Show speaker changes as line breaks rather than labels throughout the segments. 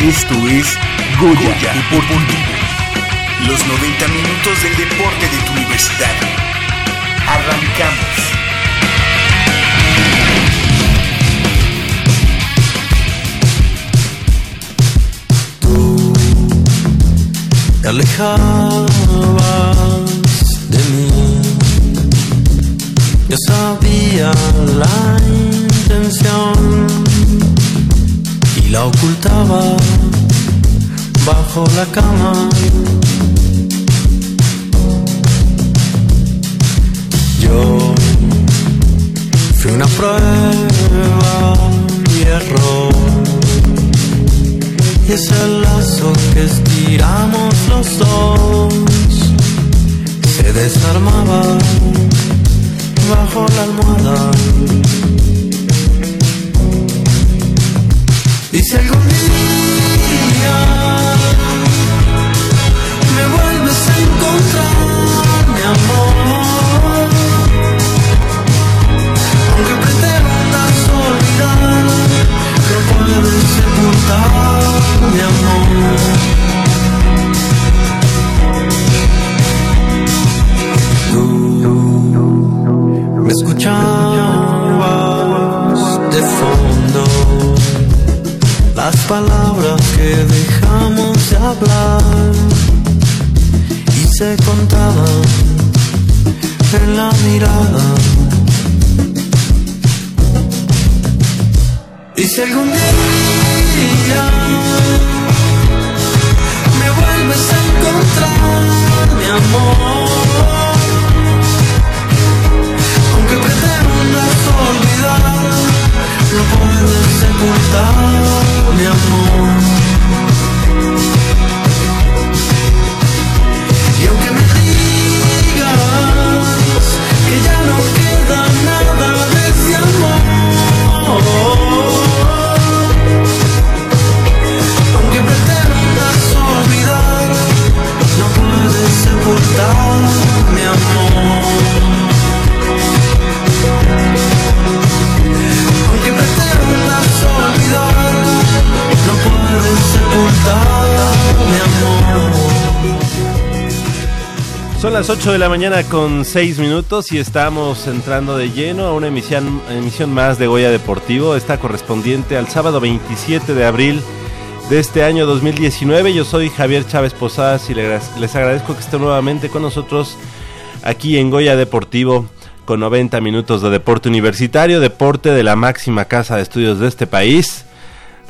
Esto es Goya, Deportivo. Los 90 minutos del deporte de tu universidad. Arrancamos.
Te alejabas de mí. Yo sabía la intención y la ocultaba bajo la cama. Yo fui una prueba y error. Y es el lazo que estiramos los dos se desarmaba bajo la almohada. Si algún día me vuelves a encontrar, mi amor, aunque pretendas olvidar, no puedes sepultar, mi amor. Tú palabras que dejamos de hablar y se contaban en la mirada. Y si algún día me vuelves a encontrar, mi amor, aunque pretendas olvidar, no puedes sepultar mi amor.
Las 8 de la mañana con 6 minutos y estamos entrando de lleno a una emisión, emisión más de Goya Deportivo, esta correspondiente al sábado 27 de abril de este año 2019. Yo soy Javier Chávez Posadas y les les agradezco que estén nuevamente con nosotros aquí en Goya Deportivo con 90 minutos de deporte universitario, deporte de la máxima casa de estudios de este país,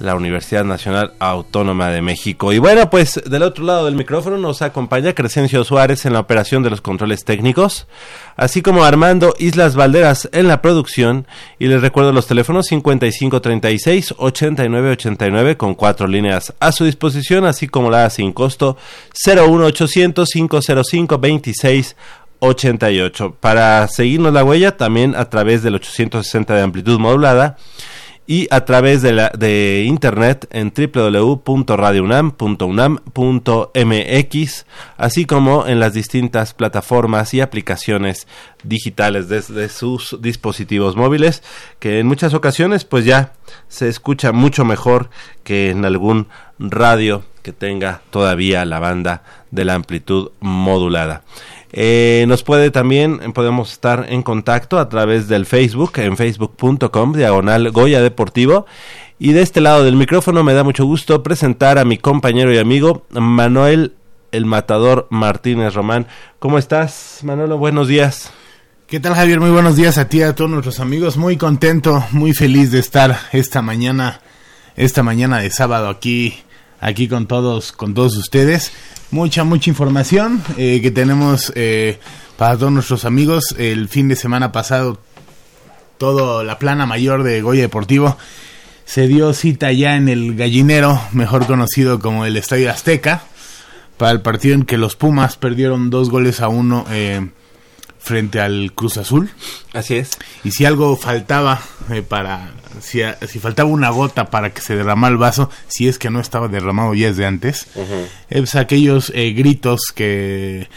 la Universidad Nacional Autónoma de México. Y bueno, pues del otro lado del micrófono nos acompaña Crescencio Suárez en la operación de los controles técnicos, así como Armando Islas Valderas en la producción. Y les recuerdo los teléfonos 5536-8989 con cuatro líneas a su disposición, así como la sin costo 01800-505-26 88. Para seguirnos la huella también a través del 860 de amplitud modulada y a través de, la, de internet en www.radiounam.unam.mx, así como en las distintas plataformas y aplicaciones digitales desde sus dispositivos móviles, que en muchas ocasiones pues ya se escucha mucho mejor que en algún radio que tenga todavía la banda de la amplitud modulada. Eh, nos puede también, podemos estar en contacto a través del Facebook, en facebook.com, diagonal Goya Deportivo. Y de este lado del micrófono me da mucho gusto presentar a mi compañero y amigo Manuel el Matador Martínez Román. ¿Cómo estás, Manolo? Buenos días.
¿Qué tal Javier? Muy buenos días a ti, a todos nuestros amigos. Muy contento, muy feliz de estar esta mañana, esta mañana de sábado aquí, aquí con todos, con todos ustedes. Mucha, mucha información eh, que tenemos eh, para todos nuestros amigos. El fin de semana pasado, todo la plana mayor de Goya Deportivo se dio cita ya en el gallinero, mejor conocido como el Estadio Azteca, para el partido en que los Pumas perdieron dos goles a uno eh, frente al Cruz Azul.
Así es.
Y si algo faltaba eh, para, si, si faltaba una gota para que se derramara el vaso, si es que no estaba derramado ya desde antes, es aquellos eh, gritos que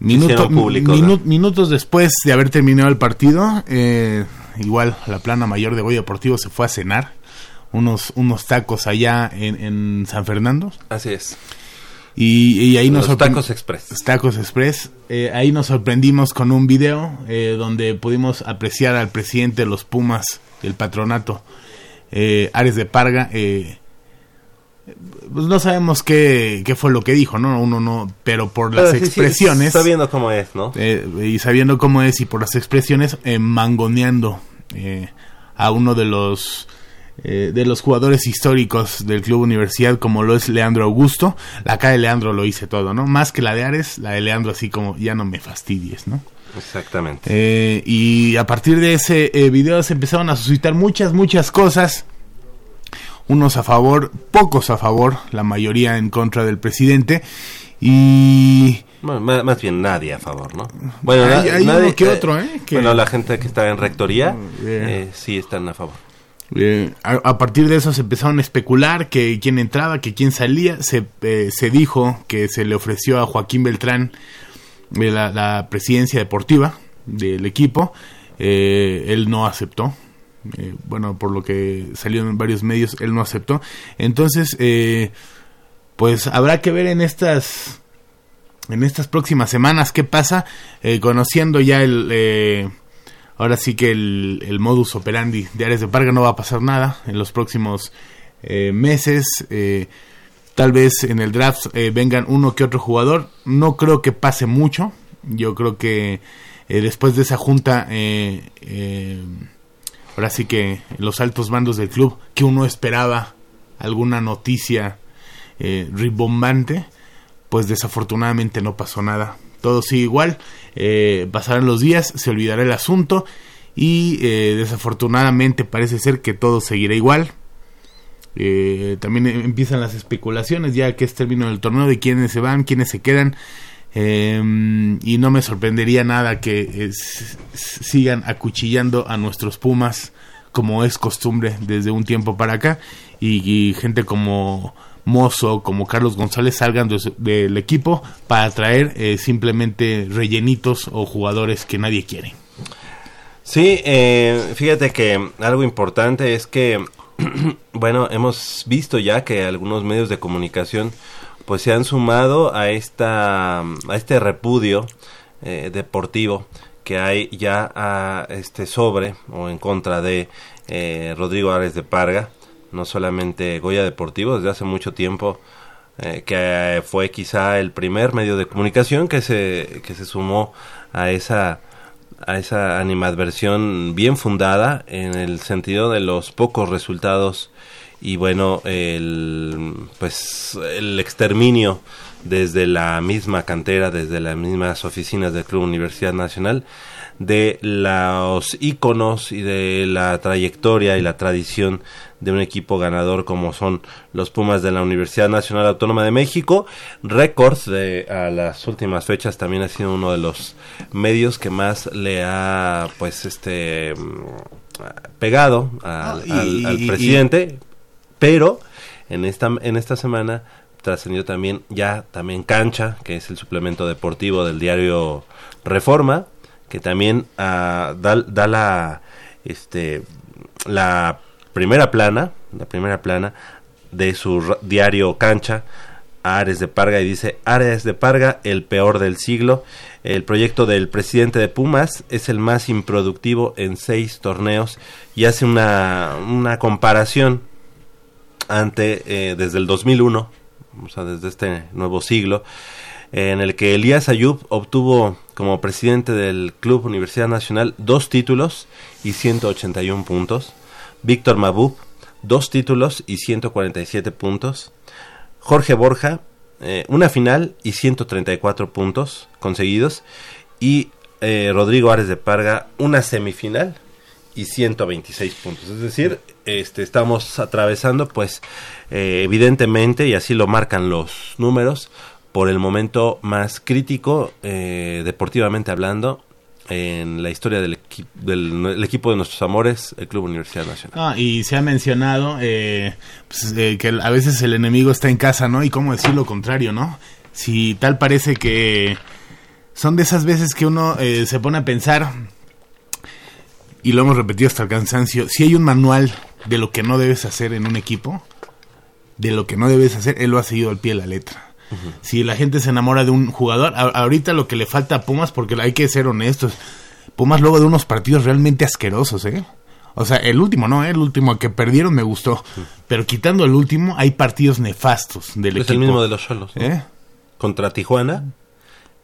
minuto- minu-
¿no?
minutos después de haber terminado el partido, eh, igual la plana mayor de Goya Deportivo se fue a cenar unos, unos tacos allá en, en San Fernando
Así es.
y, y ahí nos
Los tacos express.
Tacos Express. Eh, ahí nos sorprendimos con un video eh, donde pudimos apreciar al presidente de los Pumas del patronato, eh, Ares de Parga. eh, pues no sabemos qué, qué fue lo que dijo, ¿no? Uno no, pero por las
Pero sí, sí,
expresiones,
sabiendo cómo es, ¿no?
eh, y sabiendo cómo es y por las expresiones, eh, mangoneando eh, a uno de los eh, de los jugadores históricos del Club Universidad como lo es Leandro Augusto. La cara de Leandro lo hice todo, ¿no? Más que la de Ares, la de Leandro así como ya no me fastidies, ¿no?
Exactamente.
Eh, y a partir de ese eh, video se empezaron a suscitar muchas, muchas cosas. Unos a favor, pocos a favor, la mayoría en contra del presidente. Y
Bueno, más bien nadie a favor, ¿no? Bueno,
Hay- hay
nadie,
uno que otro, ¿eh? Que-
Bueno, la gente que está en rectoría
Bien.
eh, sí están a favor.
Eh, a, a partir de eso se empezaron a especular que quién entraba, que quién salía. Se, eh, se dijo que se le ofreció a Joaquín Beltrán la, la presidencia deportiva del equipo. Eh, él no aceptó. Eh, bueno, por lo que salió en varios medios, él no aceptó. Entonces, eh, pues habrá que ver en estas en estas próximas semanas qué pasa, conociendo ya el ahora sí que el, el modus operandi de Ares de Parga no va a pasar nada en los próximos meses. Tal vez en el draft eh, vengan uno que otro jugador. No creo que pase mucho. Yo creo que eh, después de esa junta, eh, eh, ahora sí que los altos mandos del club, que uno esperaba alguna noticia ribombante, pues desafortunadamente no pasó nada. Todo sigue igual, pasarán los días, se olvidará el asunto y desafortunadamente parece ser que todo seguirá igual. Eh, también empiezan las especulaciones ya que es término del torneo de quiénes se van, quiénes se quedan. Eh, y no me sorprendería nada que eh, sigan acuchillando a nuestros Pumas como es costumbre desde un tiempo para acá y, gente como Mozo, como Carlos González salgan del equipo para traer eh, simplemente rellenitos o jugadores que nadie quiere.
Sí, eh, fíjate que algo importante es que, bueno, hemos visto ya que algunos medios de comunicación pues se han sumado a esta a este repudio eh, deportivo que hay ya este sobre o en contra de eh, Rodrigo Ares de Parga, no solamente Goya Deportivo, desde hace mucho tiempo eh, que fue quizá el primer medio de comunicación que se que se sumó a esa a esa animadversión bien fundada en el sentido de los pocos resultados y bueno el pues el exterminio desde la misma cantera desde las mismas oficinas del Club Universidad Nacional de los íconos y de la trayectoria y la tradición de un equipo ganador como son los Pumas de la Universidad Nacional Autónoma de México. Récords de a las últimas fechas también ha sido uno de los medios que más le ha pues este mm, pegado al,
Ah, y-
al- al
y-
presidente, pero en esta en esta semana trascendió también ya también Cancha, que es el suplemento deportivo del diario Reforma, que también ah, da, da la este la primera plana, la primera plana de su diario Cancha a Ares de Parga y dice Ares de Parga, el peor del siglo. El proyecto del presidente de Pumas es el más improductivo en seis torneos y hace una, una comparación ante eh, desde el 2001, o sea, desde este nuevo siglo, en el que Elías Ayub obtuvo como presidente del Club Universidad Nacional dos títulos y 181 puntos. Víctor Mabub, dos títulos y 147 puntos. Jorge Borja, eh, una final y 134 puntos conseguidos. Y eh, Rodrigo Ares de Parga, una semifinal y 126 puntos. Es decir, este, estamos atravesando, pues, eh, evidentemente, y así lo marcan los números, por el momento más crítico, deportivamente hablando, en la historia del, equi- del el equipo de nuestros amores, el Club Universidad Nacional.
Ah, y se ha mencionado eh, pues, eh, que a veces el enemigo está en casa, ¿no? Y cómo decir lo contrario, ¿no? Si tal parece que son de esas veces que uno eh, se pone a pensar, y lo hemos repetido hasta el cansancio, si hay un manual de lo que no debes hacer en un equipo, de lo que no debes hacer, él lo ha seguido al pie de la letra. Si la gente se enamora de un jugador, a- ahorita lo que le falta a Pumas, porque hay que ser honestos, Pumas luego de unos partidos realmente asquerosos, ¿eh? O sea, el último, ¿no? El último que perdieron me gustó. Pero quitando el último, hay partidos nefastos del
Es
equipo.
el mismo de los solos.
¿Eh?
Contra Tijuana,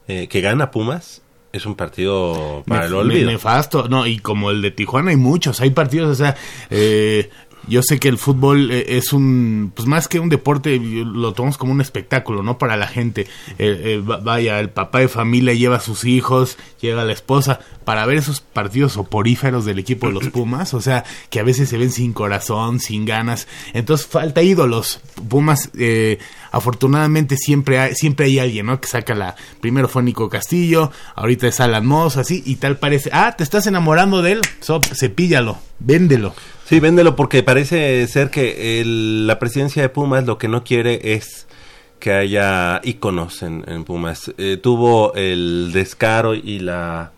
eh, que gana Pumas, es un partido para
Nef-
el olvido.
Nefasto, no, y como el de Tijuana hay muchos, hay partidos, o sea, eh, yo sé que el fútbol eh, es un, pues más que un deporte, lo tomamos como un espectáculo, ¿no? Para la gente. Eh, eh, va- vaya, el papá de familia lleva a sus hijos, llega la esposa, para ver esos partidos soporíferos del equipo de los Pumas, o sea, que a veces se ven sin corazón, sin ganas. Entonces falta ídolos. Pumas, eh, afortunadamente siempre hay, siempre hay alguien, ¿no? Que saca la, primero fue Nico Castillo, ahorita es Alan Moss, así, y tal parece, ah, te estás enamorando de él, so, cepíllalo, véndelo.
Sí, véndelo porque parece ser que el- la presidencia de Pumas lo que no quiere es que haya íconos en, en Pumas. Eh, tuvo el descaro y la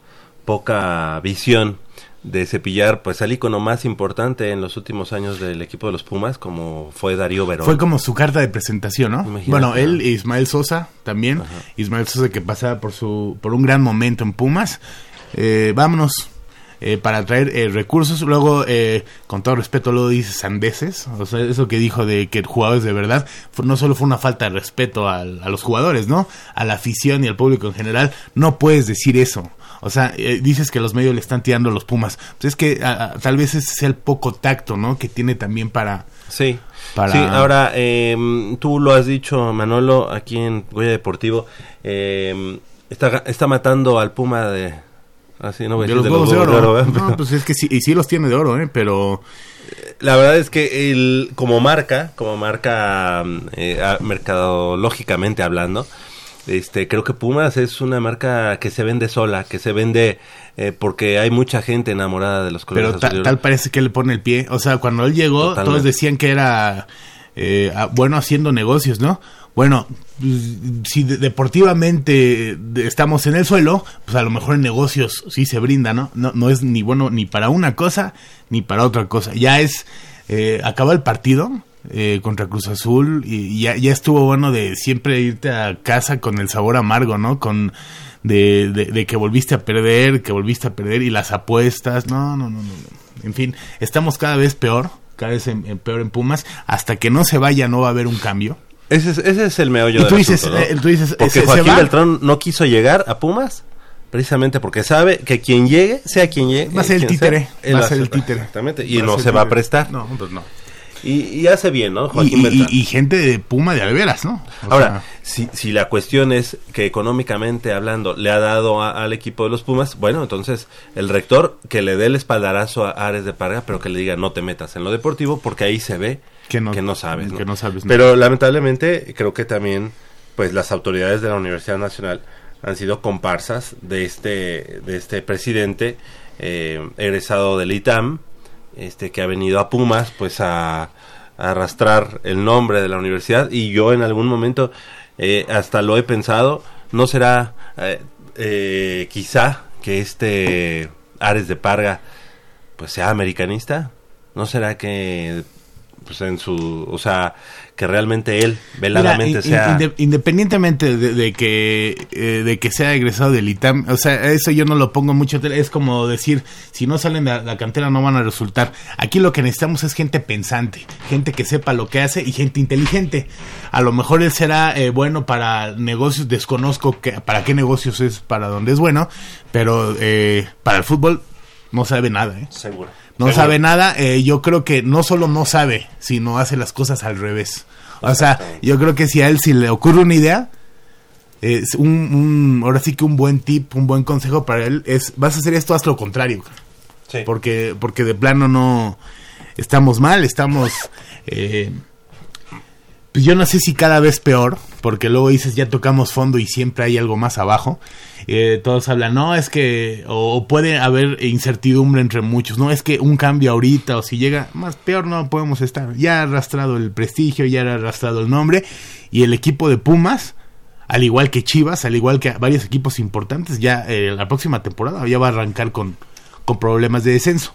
poca visión de cepillar pues al ícono más importante en los últimos años del equipo de los Pumas como fue Darío Verón.
Fue como su carta de presentación, ¿no?
Imagínate.
Bueno, él e Ismael Sosa también. Ismael Sosa que pasaba por su por un gran momento en Pumas. Eh, vámonos eh, para traer eh, recursos. Luego, eh, con todo respeto, luego dice sandeces. O sea, eso que dijo de que jugadores de verdad fue- no solo fue una falta de respeto al- a los jugadores, ¿no? A la afición y al público en general. No puedes decir eso. O sea, eh, dices que los medios le están tirando los Pumas. Pues es que a- a- tal vez ese sea el poco tacto, ¿no? Que tiene también para...
Sí.
Para-
Sí, ahora em, tú lo has dicho, Manolo, aquí en Goya Deportivo, em, está, está matando al Puma de... Así no voy a
De
decir
los de oro.
¿verdad?
No, pues es que sí, y sí los tiene de oro, ¿eh? Pero
La verdad es que el, como marca, como marca mm, eh, a- mercadológicamente hablando, este, creo que Pumas es una marca que se vende sola, que se vende eh, porque hay mucha gente enamorada de los colores
pero ta- tal parece que le pone el pie. O sea, cuando él llegó,
Totalmente.
todos decían que era eh, ah, bueno haciendo negocios, ¿no? Bueno, pues, si de- deportivamente de- estamos en el suelo, pues a lo mejor en negocios sí se brinda, ¿no? No, no es ni bueno ni para una cosa ni para otra cosa. Ya es, eh, acaba el partido eh, contra Cruz Azul y ya, ya estuvo bueno de siempre irte a casa con el sabor amargo, ¿no? Con de, de, de que volviste a perder, que volviste a perder y las apuestas, no, no, no, no. En fin, estamos cada vez peor, cada vez en peor en Pumas, hasta que no se vaya no va a haber un cambio.
Ese es, ese es el meollo
Y
del
tú dices,
asunto, ¿no?
eh, tú dices,
porque
¿se- se
Joaquín? Beltrán no quiso llegar a Pumas precisamente porque sabe que quien llegue, sea quien llegue,
Va a ser el
sea,
títere,
él
va a
va
ser el títere.
Exactamente, y no se va a prestar.
No, pues no.
Y, y hace bien, ¿no?
Y,
Joaquín
y- y- y gente de Puma de alveras, ¿no? O
Ahora,
sea,
si, si la cuestión es que económicamente hablando le ha dado a- al equipo de los Pumas, bueno, entonces el rector que le dé el espaldarazo a Ares de Parga, pero que le diga no te metas en lo deportivo, porque ahí se ve
Que no-
sabes.
que no sabes, ¿no?
Pero lamentablemente creo que también pues las autoridades de la Universidad Nacional han sido comparsas de este, de este presidente eh, egresado del ITAM, este que ha venido a Pumas pues a, arrastrar el nombre de la universidad. Y yo en algún momento eh, hasta lo he pensado no será eh, eh, quizá que este Ares de Parga pues sea americanista no será que pues en su o sea que realmente él veladamente
Mira,
sea
inde- independientemente de, de que eh, de que sea egresado del ITAM, o sea, eso yo no lo pongo mucho, es como decir, si no salen de la, la cantera no van a resultar. Aquí lo que necesitamos es gente pensante, gente que sepa lo que hace y gente inteligente. A lo mejor él será eh, bueno para negocios, desconozco que, para qué negocios es, para dónde es bueno, pero eh, para el fútbol no sabe nada, ¿eh?
seguro
No
Seguro.
sabe nada, eh, yo creo que no solo no sabe, sino hace las cosas al revés. O sea, yo creo que si a él si le ocurre una idea, es un, un- ahora sí que un buen tip, un buen consejo para él es, vas a hacer esto, haz lo contrario.
Sí.
Porque, porque de plano no estamos mal, estamos... eh, pues yo no sé si cada vez peor, porque luego dices ya tocamos fondo y siempre hay algo más abajo. Eh, todos hablan, no, es que, o, puede haber incertidumbre entre muchos, no, es que un cambio ahorita, o si llega, más peor no podemos estar. Ya ha arrastrado el prestigio, ya ha arrastrado el nombre, y el equipo de Pumas, al igual que Chivas, al igual que varios equipos importantes, ya eh, la próxima temporada ya va a arrancar con, con problemas de descenso.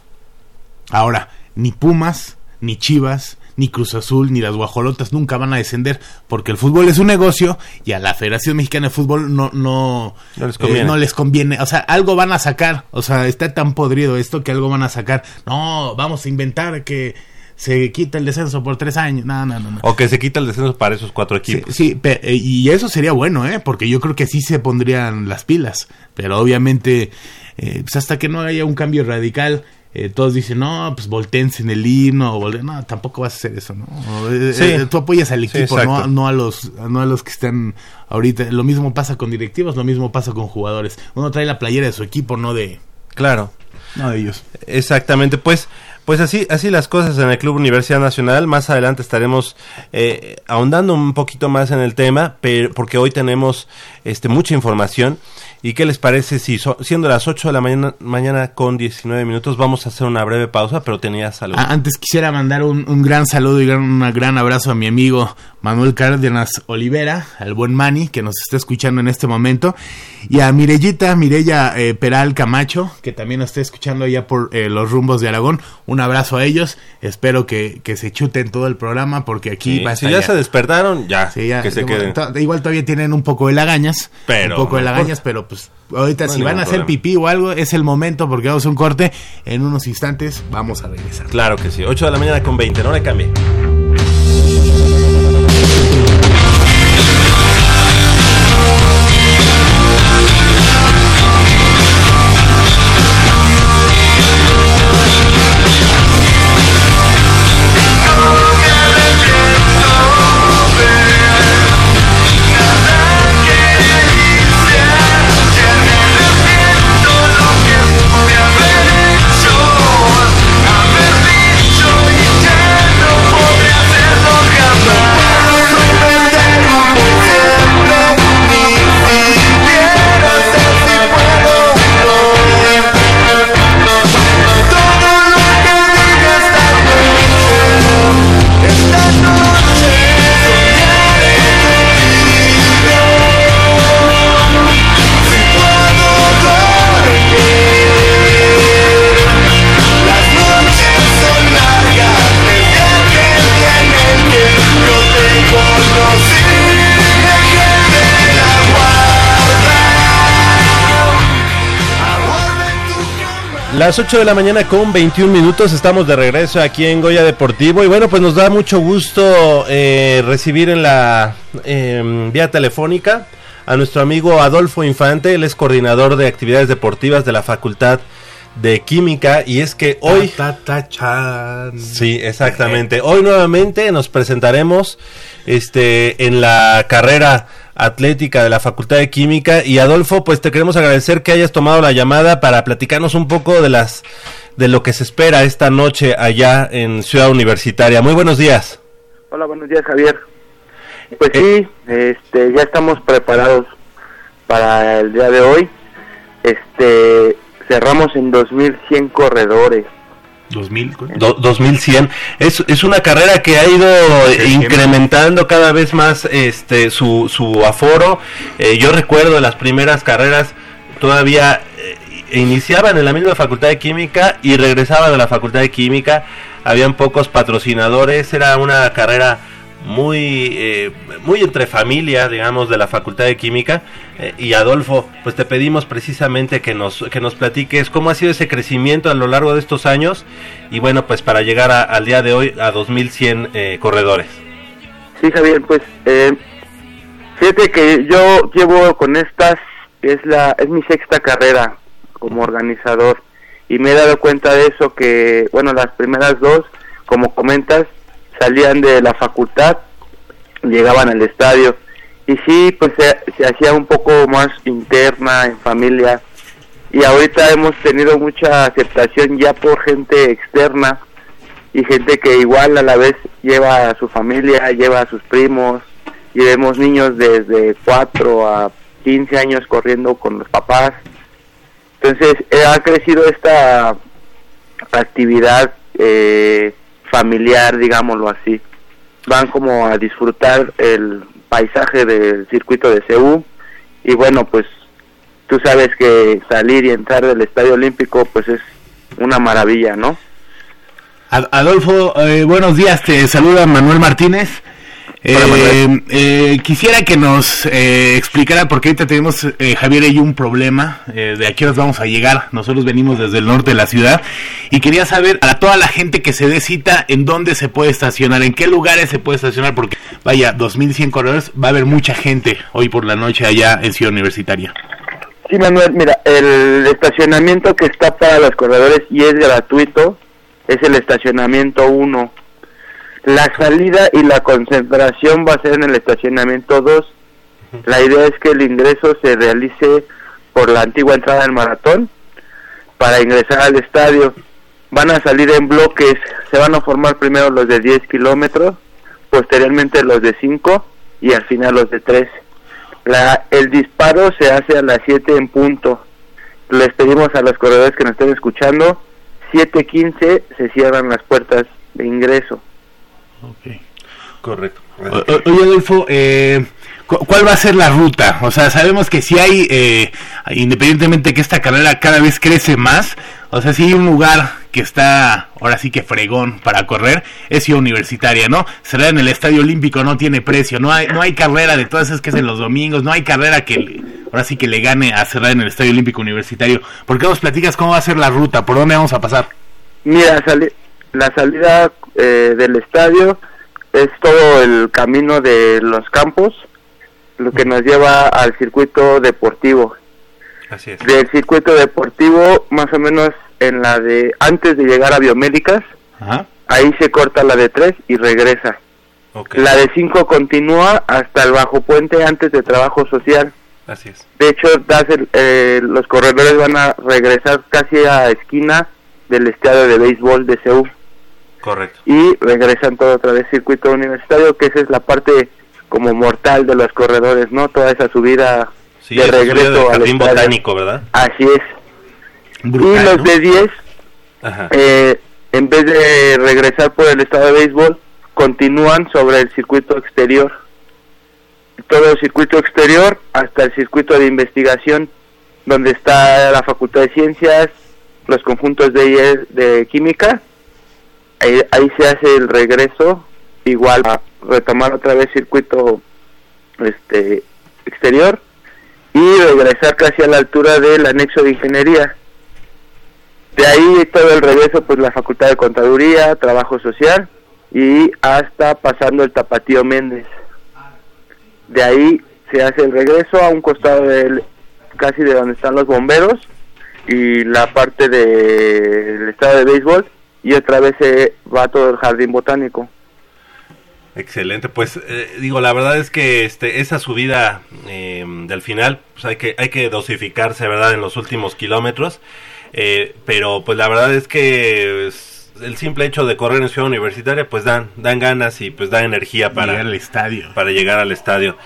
Ahora, ni Pumas, ni Chivas, ni Cruz Azul, ni las Guajolotas nunca van a descender porque el fútbol es un negocio y a la Federación Mexicana de Fútbol no, no,
No les conviene.
eh, no les conviene. O sea, algo van a sacar. O sea, está tan podrido esto que algo van a sacar. No, vamos a inventar que se quita el descenso por tres años. No, no, no. no.
O que se quita el descenso para esos cuatro equipos.
sí, eh, y eso sería bueno, ¿eh? Porque yo creo que sí se pondrían las pilas. Pero obviamente, eh, pues hasta que no haya un cambio radical, eh, todos dicen, no, pues voltense en el himno. o vol- No, tampoco vas a hacer eso, ¿no? Eh,
Sí.
eh, tú apoyas al
Sí,
equipo, no, a los, no a los que están ahorita. Lo mismo pasa con directivos, lo mismo pasa con jugadores. Uno trae la playera de su equipo, no de,
Claro.
no de ellos.
Exactamente, pues, pues así, así las cosas en el Club Universidad Nacional. Más adelante estaremos eh, ahondando un poquito más en el tema, pero porque hoy tenemos este mucha información. ¿Y qué les parece si so- siendo las 8 de la mañana, mañana con 19 minutos vamos a hacer una breve pausa, pero tenías algo?
Ah, antes quisiera mandar un, un gran saludo y un gran abrazo a mi amigo Manuel Cárdenas Olivera, al buen Manny, que nos está escuchando en este momento, y a Mirellita, Mirella eh, Peral Camacho, que también nos está escuchando allá por eh, los rumbos de Aragón. Un abrazo a ellos, espero que, que se chuten todo el programa, porque aquí
Sí,
va a
si
estar
ya se despertaron, ya,
Sí, ya,
que se queden.
igual todavía tienen un poco de lagañas,
Pero
un poco de lagañas,
importa.
pero pues ahorita
No
si van a hacer
problema.
pipí o algo, es el momento porque vamos a un corte, en unos instantes vamos a regresar.
Claro que sí, 8 de la mañana con 20, no le cambie. Las 8 de la mañana con 21 minutos estamos de regreso aquí en Goya Deportivo y bueno pues nos da mucho gusto eh, recibir en la eh, vía telefónica a nuestro amigo Adolfo Infante, él es coordinador de actividades deportivas de la Facultad de Química y es que hoy...
Ta, ta.
Sí, exactamente. Hoy nuevamente nos presentaremos este en la carrera atlética de la Facultad de Química y Adolfo, pues te queremos agradecer que hayas tomado la llamada para platicarnos un poco de las de lo que se espera esta noche allá en Ciudad Universitaria. Muy buenos días.
Hola, buenos días, Javier. Pues
Eh.
sí, este, ya estamos preparados para el día de hoy. Este, cerramos en 2100 corredores.
2000. ¿cu-
Do- 2100 es, es una carrera que ha ido incrementando cada vez más este su, su aforo. Eh, yo recuerdo las primeras carreras todavía eh, iniciaban en la misma facultad de química y regresaban a la facultad de química. Habían pocos patrocinadores era una carrera muy eh, muy entre familia digamos de la facultad de química. Eh, y Adolfo pues te pedimos precisamente que nos que nos platiques cómo ha sido ese crecimiento a lo largo de estos años y bueno pues para llegar a- al día de hoy a 2100 eh, corredores.
Sí, Javier, pues eh, fíjate que yo llevo con estas, es la es mi sexta carrera como organizador y me he dado cuenta de eso que, bueno, las primeras dos, como comentas, salían de la facultad, llegaban al estadio y sí, pues se, se hacía un poco más interna, en familia y ahorita hemos tenido mucha aceptación ya por gente externa y gente que igual a la vez lleva a su familia, lleva a sus primos y vemos niños desde 4 a 15 años corriendo con los papás. Entonces eh, ha crecido esta actividad eh, familiar, digámoslo así. Van como a disfrutar el paisaje del circuito de Seúl y bueno, pues tú sabes que salir y entrar del Estadio Olímpico pues es una maravilla, ¿no?
Ad- Adolfo, eh, buenos días, te saluda Manuel Martínez. Eh, eh, quisiera que nos eh, explicara, porque ahorita tenemos, eh, Javier y yo, un problema eh, de a qué horas vamos a llegar. Nosotros venimos desde el norte de la ciudad y quería saber a toda la gente que se dé cita en dónde se puede estacionar, en qué lugares se puede estacionar, porque vaya, 2100 corredores, va a haber mucha gente hoy por la noche allá en Ciudad Universitaria.
Sí, Manuel, mira, el estacionamiento que está para los corredores y es gratuito es el estacionamiento 1. La salida y la concentración va a ser en el estacionamiento 2. La idea es que el ingreso se realice por la antigua entrada del maratón para ingresar al estadio. Van a salir en bloques, se van a formar primero los de 10 kilómetros, posteriormente los de 5 y al final los de 3. La, el disparo se hace a las 7 en punto. Les pedimos a los corredores que nos estén escuchando, 7.15 se cierran las puertas de ingreso.
Correcto.
O- o- Oye, Adolfo, eh, cu- ¿cuál va a ser la ruta? O sea, sabemos que si hay, eh, independientemente que esta carrera cada vez crece más, o sea, si hay un lugar que está, ahora sí que fregón para correr, es Ciudad Universitaria, ¿no? Será en el Estadio Olímpico, no tiene precio, no hay, no hay carrera de todas esas que es en los domingos, no hay carrera que le- ahora sí que le gane a cerrar en el Estadio Olímpico Universitario. ¿Por qué nos platicas cómo va a ser la ruta? ¿Por dónde vamos a pasar?
Mira, sali- la salida eh, del estadio es todo el camino de los campos, lo que nos lleva al circuito deportivo.
Así es.
Del circuito deportivo, más o menos en la de antes de llegar a biomédicas,
Ajá.
ahí se corta la de 3 y regresa.
Ok.
La de 5 continúa hasta el bajo puente antes de trabajo social.
Así es.
De hecho, das el- eh, los corredores van a regresar casi a esquina del estadio de béisbol de Seúl
Correcto.
y regresan todo otra vez circuito universitario, que esa es la parte como mortal de los corredores, ¿no? Toda esa subida
Sí,
de
esa subida
regreso
del
al
jardín botánico, ¿verdad?
Así es.
Brutal,
y los
¿no?
de 10,
Ajá.
eh, en vez de regresar por el estadio de béisbol, continúan sobre el circuito exterior. Todo el circuito exterior hasta el circuito de investigación, donde está la Facultad de Ciencias, los conjuntos de, de química. Ahí, se hace el regreso, igual a retomar otra vez circuito este exterior y regresar casi a la altura del anexo de ingeniería. De ahí todo el regreso, pues la Facultad de Contaduría, Trabajo Social y hasta pasando el Tapatío Méndez. De ahí se hace el regreso a un costado del, casi de donde están los bomberos y la parte del estado de béisbol y otra vez se va todo el jardín botánico.
Excelente, pues eh, digo, la verdad es que este, esa subida eh, del final, pues hay que, hay que dosificarse, ¿verdad? En los últimos kilómetros, eh, pero pues la verdad es que es- el simple hecho de correr en Ciudad Universitaria, pues dan, dan ganas y pues da energía para,
Llegar al estadio.
para llegar al estadio.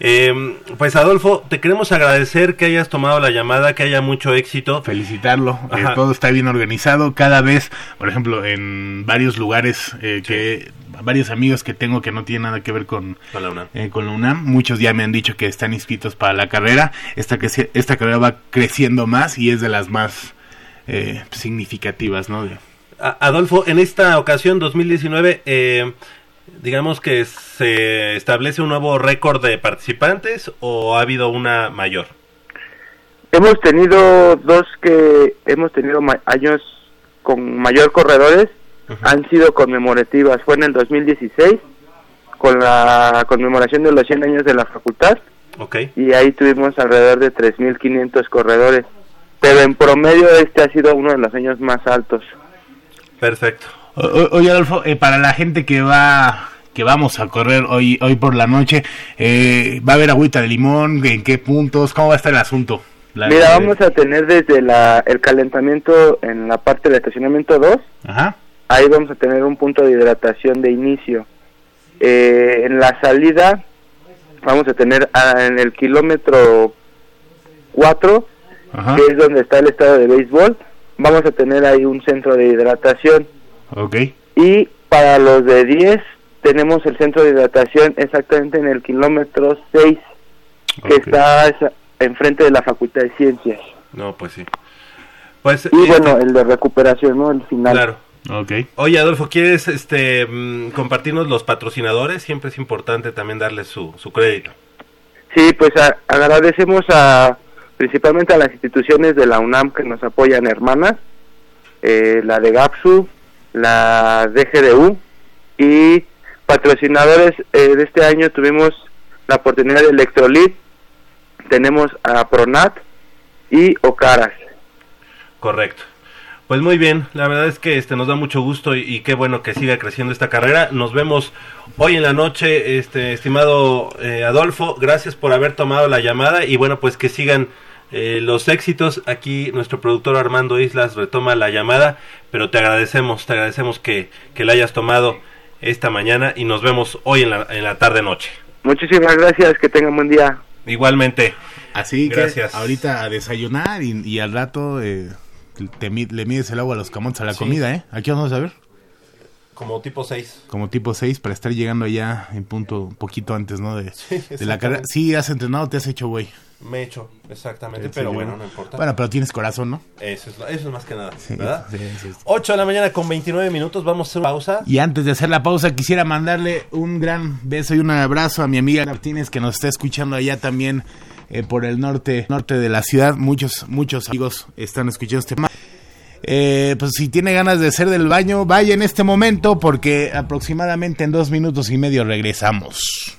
Eh, pues Adolfo, te queremos agradecer que hayas tomado la llamada, que haya mucho éxito.
felicitarlo. eh, todo está bien organizado. Cada vez, por ejemplo, en varios lugares eh, que varios amigos que tengo que no tienen nada que ver con
Con la UNAM.
eh, con la UNAM, muchos ya me han dicho que están inscritos para la carrera. Esta que esta carrera va creciendo más y es de las más eh, significativas, ¿no?
Adolfo, en esta ocasión 2019, eh, digamos que se establece un nuevo récord de participantes o ha habido una mayor.
Hemos tenido dos que hemos tenido ma- años con mayor corredores, han sido conmemorativas. Fue en el 2016 con la conmemoración de los 100 años de la facultad
Ok,
y ahí tuvimos alrededor de 3.500 corredores. Pero en promedio este ha sido uno de los años más altos.
perfecto.
O- o- Oye, Adolfo, eh, para la gente que va que vamos a correr hoy hoy por la noche, eh, va a haber agüita de limón, en qué puntos, cómo va a estar el asunto. La-
Mira, vamos a tener desde la, el calentamiento en la parte del estacionamiento 2,
Ajá.
ahí vamos a tener un punto de hidratación de inicio. Eh, en la salida vamos a tener ah, en el kilómetro 4,
Ajá.
que es donde está el estado de béisbol, vamos a tener ahí un centro de hidratación.
Ok.
Y para los de 10 tenemos el centro de hidratación exactamente en el kilómetro 6, que está enfrente de la Facultad de Ciencias.
No, pues sí. Pues,
Y
este,
bueno, el de recuperación, ¿no? El final.
claro.
Ok.
Oye, Adolfo, ¿quieres este mm, compartirnos los patrocinadores? Siempre es importante también darles su, su crédito.
Sí, pues a- agradecemos a principalmente a las instituciones de la UNAM que nos apoyan, hermanas, eh, la de GAPSU, la DGDU y patrocinadores eh, de este año tuvimos la oportunidad de Electrolit, tenemos a Pronat y Ocaras.
Correcto. Pues muy bien, la verdad es que este nos da mucho gusto y, qué bueno que siga creciendo esta carrera. Nos vemos hoy en la noche, este estimado eh, Adolfo, gracias por haber tomado la llamada y bueno, pues que sigan eh, los éxitos. Aquí nuestro productor Armando Islas retoma la llamada, pero te agradecemos, te agradecemos que, que la hayas tomado esta mañana y nos vemos hoy en la, en la tarde noche.
Muchísimas gracias, que tengan buen día.
Igualmente.
Así
Gracias.
que ahorita a desayunar y, y al rato eh, te le mides el agua a los camotes a la
Sí.
comida, ¿eh? Aquí vamos a ver.
Como tipo 6.
Como tipo 6 para estar llegando allá en punto un poquito antes, ¿no? De, de la carrera. Sí, has entrenado, te has hecho, güey.
Me he hecho, exactamente,
Sí,
pero
sí,
bueno,
yo-
no importa.
Bueno, pero tienes corazón, ¿no?
Eso es, eso es más que nada,
Sí,
¿verdad?
sí, sí, sí.
8 de la mañana con 29 minutos, vamos a hacer una pausa.
Y antes de hacer la pausa, quisiera mandarle un gran beso y un abrazo a mi amiga Martínez que nos está escuchando allá también eh, por el norte, norte de la ciudad. Muchos, muchos amigos están escuchando este tema. Eh, pues si tiene ganas de hacer del baño, vaya en este momento porque aproximadamente en dos minutos y medio regresamos.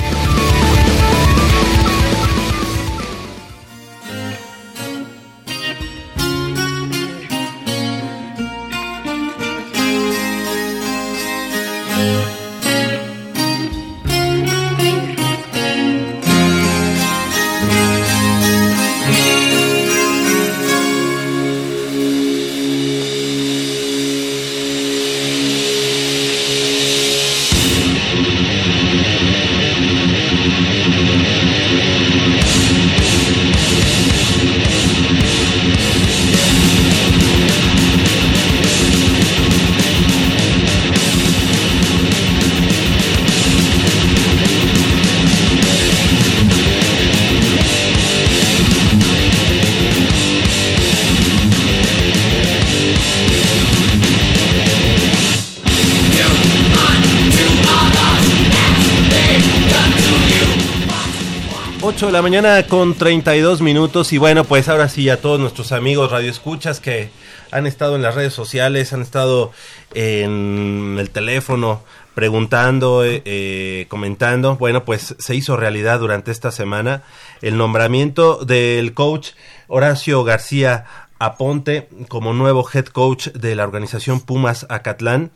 Mañana con 32 minutos y bueno, pues ahora sí a todos nuestros amigos radioescuchas que han estado en las redes sociales, han estado en el teléfono preguntando, eh, eh, comentando, bueno, pues se hizo realidad durante esta semana el nombramiento del coach Horacio García Aponte como nuevo head coach de la organización Pumas Acatlán.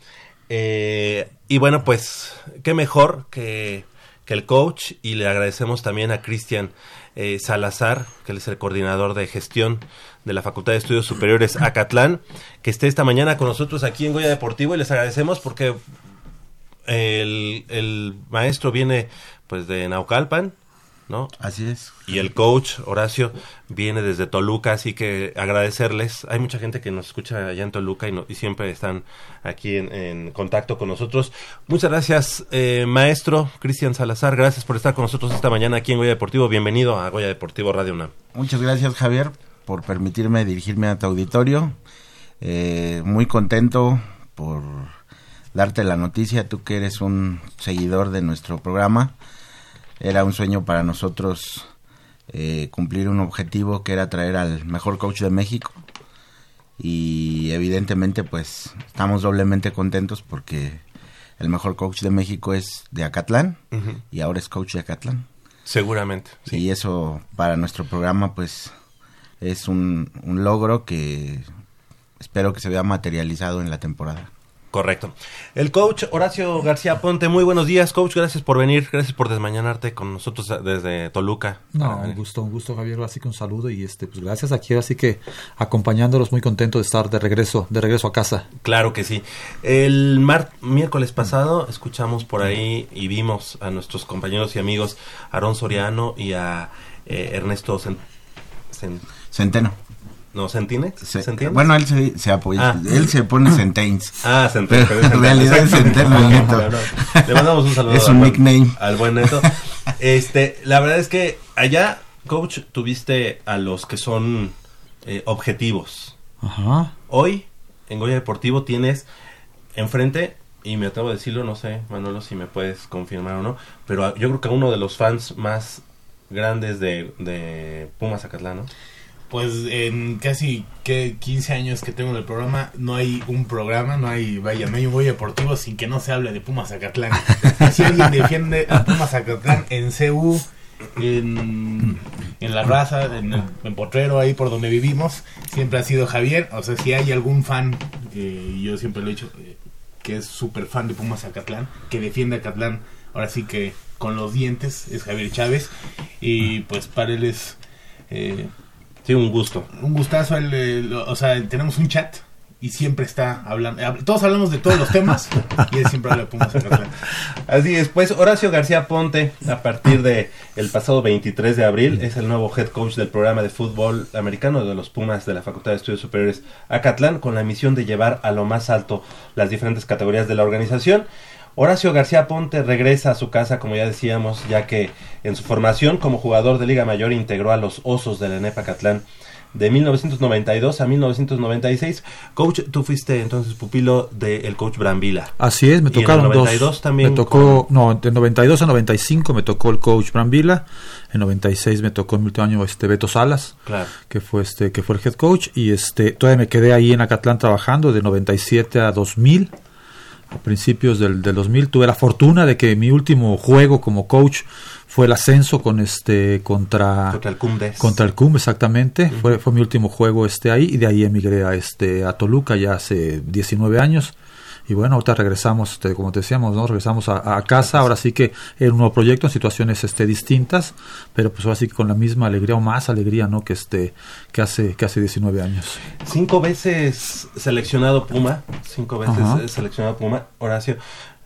Eh, y bueno, pues qué mejor que, que el coach y le agradecemos también a Cristian eh, Salazar, que él es el coordinador de gestión de la Facultad de Estudios Superiores Acatlán, que esté esta mañana con nosotros aquí en Goya Deportivo y les agradecemos porque el, el maestro viene pues de Naucalpan, ¿no?
Así es.
Y el coach, Horacio, viene desde Toluca, así que agradecerles. Hay mucha gente que nos escucha allá en Toluca y, no- y siempre están aquí en, en contacto con nosotros. Muchas gracias, eh, maestro Cristian Salazar. Gracias por estar con nosotros esta mañana aquí en Goya Deportivo. Bienvenido a Goya Deportivo Radio UNAM.
Muchas gracias, Javier, por permitirme dirigirme a tu auditorio. Eh, muy contento por darte la noticia, tú que eres un seguidor de nuestro programa. Era un sueño para nosotros eh, cumplir un objetivo que era traer al mejor coach de México. Y evidentemente pues estamos doblemente contentos porque el mejor coach de México es de Acatlán y ahora es coach de Acatlán.
Seguramente.
Y eso para nuestro programa pues es un, un logro que espero que se vea materializado en la temporada.
Correcto. El coach Horacio García Ponte, muy buenos días, coach. Gracias por venir, gracias por desmañanarte con nosotros desde Toluca.
No, un gusto, un gusto, Javier. Así que un saludo y este, pues gracias aquí, así que acompañándolos, muy contento de estar de regreso, de regreso a casa.
Claro que sí. El mar miércoles pasado escuchamos por ahí y vimos a nuestros compañeros y amigos Aarón Soriano y a eh, Ernesto Cen- Cen-
Centeno.
¿No, Centine?
Se- bueno, él se, se apoya,
Ah.
él se pone Centains.
Ah.
Pero en realidad es neto.
Bueno, Le mandamos un saludo
Es
al
un
buen-
nickname.
al buen neto. Este, la verdad es que allá, coach, tuviste a los que son eh, objetivos.
Ajá.
Hoy, en Goya Deportivo, tienes enfrente, y me atrevo a decirlo, no sé, Manolo, si me puedes confirmar o no, pero yo creo que uno de los fans más grandes de, de Pumas Zacatlán, ¿no?
Pues en casi que 15 años que tengo en el programa, no hay un programa, no hay, vaya, no hay deportivo sin que no se hable de Pumas Zacatlán. Si alguien defiende a Pumas Zacatlán en CU, en, en La Raza, en, en Potrero, ahí por donde vivimos, siempre ha sido Javier. O sea, si hay algún fan, eh, yo siempre lo he dicho, eh, que es súper fan de Pumas Zacatlán, que defiende a Catlán, ahora sí que con los dientes, es Javier Chávez. Y pues para él es... eh,
Sí, un gusto.
un gustazo, él, eh, lo- o sea, tenemos un chat y siempre está hablando, hab- todos hablamos de todos los temas y él siempre habla de.
Así es, pues Horacio García Ponte, a partir de el pasado 23 de abril, es el nuevo head coach del programa de fútbol americano de los Pumas de la Facultad de Estudios Superiores Acatlán, con la misión de llevar a lo más alto las diferentes categorías de la organización. Horacio García Ponte regresa a su casa, como ya decíamos, ya que en su formación como jugador de Liga Mayor integró a los Osos de la ENEP Acatlán de 1992 a 1996. Coach, tú fuiste entonces pupilo del coach Brambila.
Así es, me
Y en el
tocaron
92
dos.
también
me tocó, no, de 92 a 95 me tocó el coach Brambila, en 96 me tocó en mi último año este Beto Salas,
Claro.
que fue este que fue el head coach y este todavía me quedé ahí en Acatlán trabajando de 97 a 2000. A principios del, del 2000 tuve la fortuna de que mi último juego como coach fue el ascenso con este contra
Contra el Cumdes.
contra el exactamente. Fue, fue mi último juego este ahí y de ahí emigré a este a Toluca ya hace 19 años y bueno ahorita regresamos este, como te decíamos no regresamos a, a casa ahora sí que en un nuevo proyecto en situaciones este distintas pero pues ahora sí que con la misma alegría o más alegría no que este que hace que hace 19 años
Cinco veces seleccionado Puma, cinco veces
Ajá.
eh, seleccionado Puma, Horacio,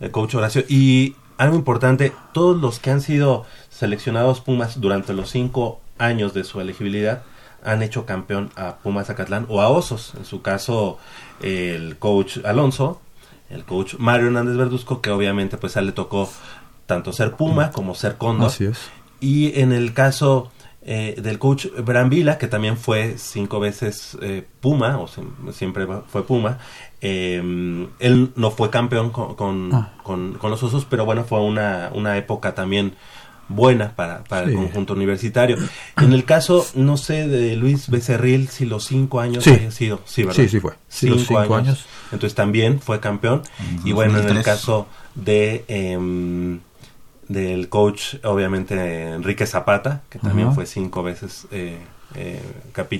el coach Horacio. Y algo importante, todos los que han sido seleccionados Pumas durante los cinco años de su elegibilidad han hecho campeón a Pumas Zacatlán o a Osos. En su caso, el coach Alonso, el coach Mario Hernández Verduzco, que obviamente pues a él le tocó tanto ser Puma como ser Cóndor.
así es
Y en el caso eh, del coach Brambila, que también fue cinco veces eh, Puma, o se- siempre fue Puma, eh, él no fue campeón con, con,
Ah.
con- con los Osos, pero bueno, fue una, una época también buena para, para el conjunto universitario. En el caso, no sé, de Luis Becerril, si los cinco años
Sí.
haya sido, sí, ¿verdad?
Sí, sí fue. Los cinco años.
Entonces también fue campeón.
En
Y bueno, en el
2003.
caso de em, del coach, obviamente Enrique Zapata, que también fue cinco veces, eh, eh,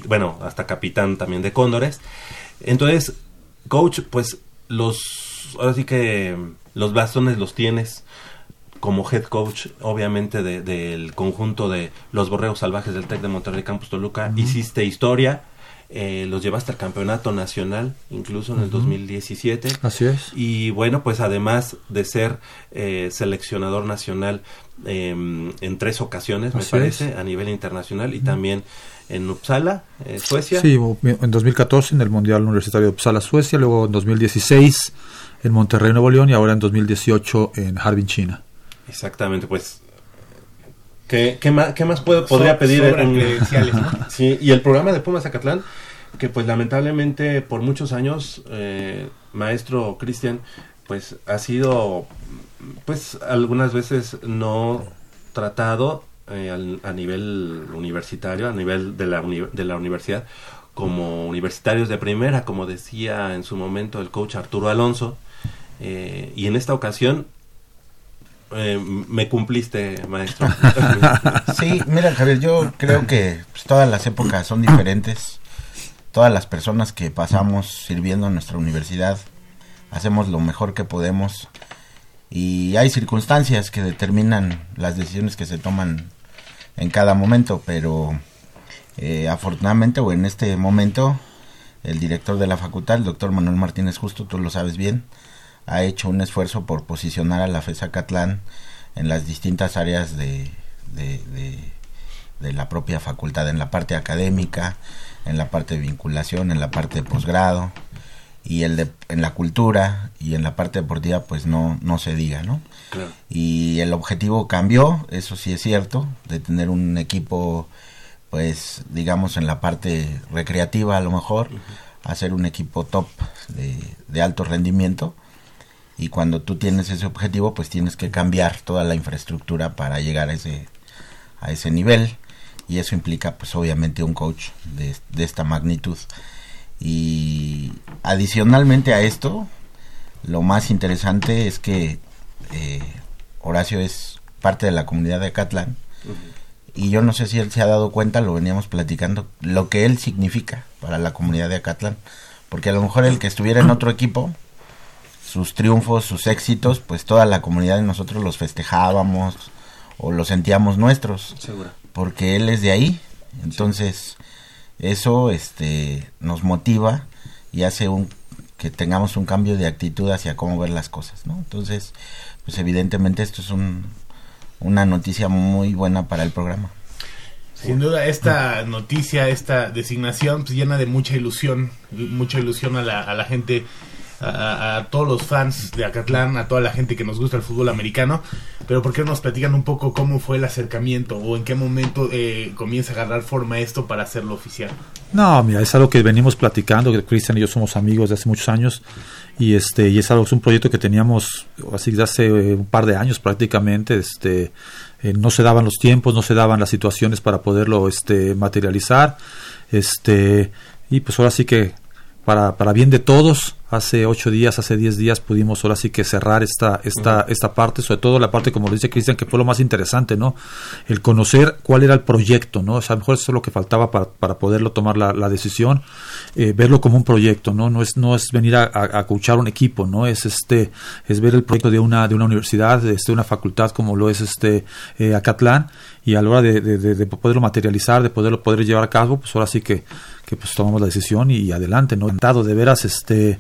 bueno, hasta capitán también de Cóndores. Entonces, coach, pues los, ahora sí que los bastones los tienes como head coach, obviamente, de- del conjunto de los Borreos Salvajes del TEC de Monterrey Campus Toluca. Hiciste historia eh, los llevaste al campeonato nacional, incluso en el
Ujú.
2017.
Así es.
Y bueno, pues además de ser eh, seleccionador nacional eh, en tres ocasiones, me parece, a nivel internacional y también en Uppsala, eh, Suecia.
Sí, en 2014 en el Mundial Universitario de Uppsala, Suecia, luego en 2016 en Monterrey, Nuevo León y ahora en 2018 en Harbin, China.
Exactamente, pues. ¿Qué, qué más, qué más puedo, podría
So-
pedir? sí, y el programa de Pumas Zacatlán, que pues lamentablemente por muchos años, eh, maestro Cristian, pues ha sido, pues algunas veces no tratado eh, al- a nivel universitario, a nivel de la, uni- de la universidad, como universitarios de primera, como decía en su momento el coach Arturo Alonso. Eh, y en esta ocasión eh, me cumpliste, maestro.
Sí, mira Javier, yo creo que pues, todas las épocas son diferentes. Todas las personas que pasamos sirviendo en nuestra universidad hacemos lo mejor que podemos y hay circunstancias que determinan las decisiones que se toman en cada momento, pero eh, afortunadamente o en este momento el director de la facultad, el doctor Manuel Martínez Justo, tú lo sabes bien, ha hecho un esfuerzo por posicionar a la FESA Catlán en las distintas áreas de, de, de, de la propia facultad, en la parte académica, en la parte de vinculación, en la parte de posgrado y el de, en la cultura y en la parte deportiva pues no, no se diga, ¿no?
Claro.
Y el objetivo cambió, eso sí es cierto, de tener un equipo pues digamos en la parte recreativa a lo mejor, hacer un equipo top de, de alto rendimiento y cuando tú tienes ese objetivo pues tienes que cambiar toda la infraestructura para llegar a ese a ese nivel. Y eso implica pues obviamente un coach de, de esta magnitud. Y adicionalmente a esto lo más interesante es que eh, Horacio es parte de la comunidad de Catlán y yo no sé si él se ha dado cuenta, lo veníamos platicando, lo que él significa para la comunidad de Acatlán. Porque a lo mejor el que estuviera en otro equipo, sus triunfos, sus éxitos, pues toda la comunidad de nosotros los festejábamos o los sentíamos nuestros.
Seguro.
Porque él es de ahí. Entonces, eso este nos motiva y hace un que tengamos un cambio de actitud hacia cómo ver las cosas, ¿no? Entonces, pues evidentemente esto es un, una noticia muy buena para el programa.
Sin duda, esta noticia, esta designación, pues llena de mucha ilusión, mucha ilusión a la, a la gente, a, a todos los fans de Acatlán, a toda la gente que nos gusta el fútbol americano. Pero ¿por qué no nos platican un poco cómo fue el acercamiento o en qué momento eh, comienza a agarrar forma esto para hacerlo oficial?
No, mira, es algo que venimos platicando, que Cristian y yo somos amigos de hace muchos años y este y es algo es un proyecto que teníamos así de hace eh, un par de años prácticamente, este eh, no se daban los tiempos, no se daban las situaciones para poderlo este materializar, este y pues ahora sí que para, para bien de todos, hace ocho días, hace diez días pudimos ahora sí que cerrar esta, esta, esta parte, sobre todo la parte, como lo dice Cristian, que fue lo más interesante, ¿no? El conocer cuál era el proyecto, ¿no? O sea, a lo mejor eso es lo que faltaba para, para poderlo tomar la, la decisión, eh, verlo como un proyecto, ¿no? No es, no es venir a, a, a coachar un equipo, ¿no? Es este, es ver el proyecto de una, de una universidad, de este, una facultad como lo es este eh, Acatlán, y a la hora de, de, de, de poderlo materializar, de poderlo poder llevar a cabo, pues ahora sí que, que pues tomamos la decisión y, adelante, ¿no? Encantado, de veras, este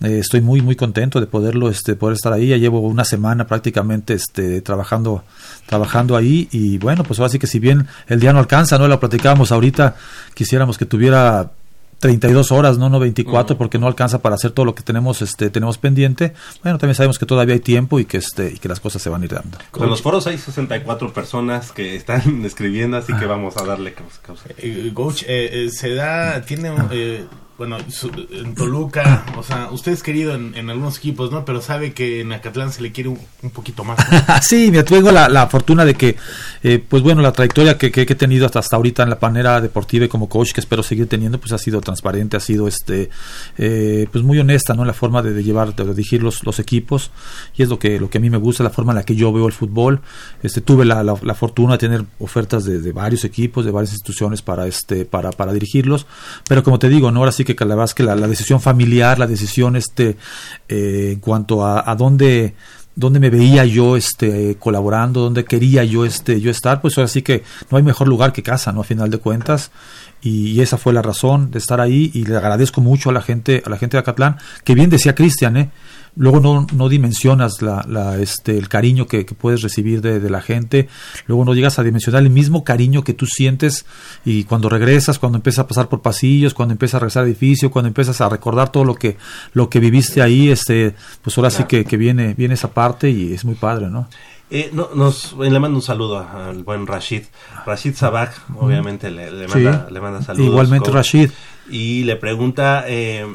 eh, estoy muy muy contento de poderlo este poder estar ahí ya llevo una semana prácticamente este trabajando trabajando ahí y bueno pues ahora sí que si bien el día no alcanza no lo platicábamos ahorita quisiéramos que tuviera 32 horas, no, no 24, uh -huh. porque no alcanza para hacer todo lo que tenemos este tenemos pendiente. Bueno, también sabemos que todavía hay tiempo y que este y que las cosas se van a ir dando.
Con los foros hay 64 personas que están escribiendo, así que vamos a darle causa.
Eh, coach, eh, se da, tiene, eh, bueno, su, en Toluca, o sea, usted es querido en, en, algunos equipos, ¿no? Pero sabe que en Acatlán se le quiere un, un poquito más.
sí, me tengo la, la, fortuna de que, eh, pues bueno, la trayectoria que, que, que, he tenido hasta, hasta ahorita en la panera deportiva y como coach que espero seguir teniendo, pues ha sido transparente, ha sido este, eh, pues muy honesta, ¿no? La forma de, llevar, de dirigir los, los equipos y es lo que, lo que a mí me gusta, la forma en la que yo veo el fútbol. Este, tuve la, la, la fortuna de tener ofertas de, de, varios equipos, de varias instituciones para, este, para, para dirigirlos, pero como te digo, ¿no? Ahora sí que es que la, decisión familiar, la decisión este, eh, en cuanto a, a dónde me veía yo este colaborando, dónde quería yo este yo estar, pues ahora sí que no hay mejor lugar que casa, ¿no? A final de cuentas. y esa fue la razón de estar ahí y le agradezco mucho a la gente a la gente de Acatlán que bien decía Cristian eh luego no, no dimensionas la, la, este, el cariño que, que puedes recibir de, de, la gente, luego no llegas a dimensionar el mismo cariño que tú sientes y cuando regresas, cuando empiezas a pasar por pasillos, cuando empiezas a regresar al edificio, cuando empiezas a recordar todo lo que, lo que viviste ahí, este, pues ahora sí que, que viene, viene esa parte y es muy padre, ¿no?
Eh, no, nos, le mando un saludo al buen Rashid. Rashid Sabak, obviamente, le, le, manda,
Sí.
le manda saludos.
Igualmente. Rashid.
Y le pregunta eh,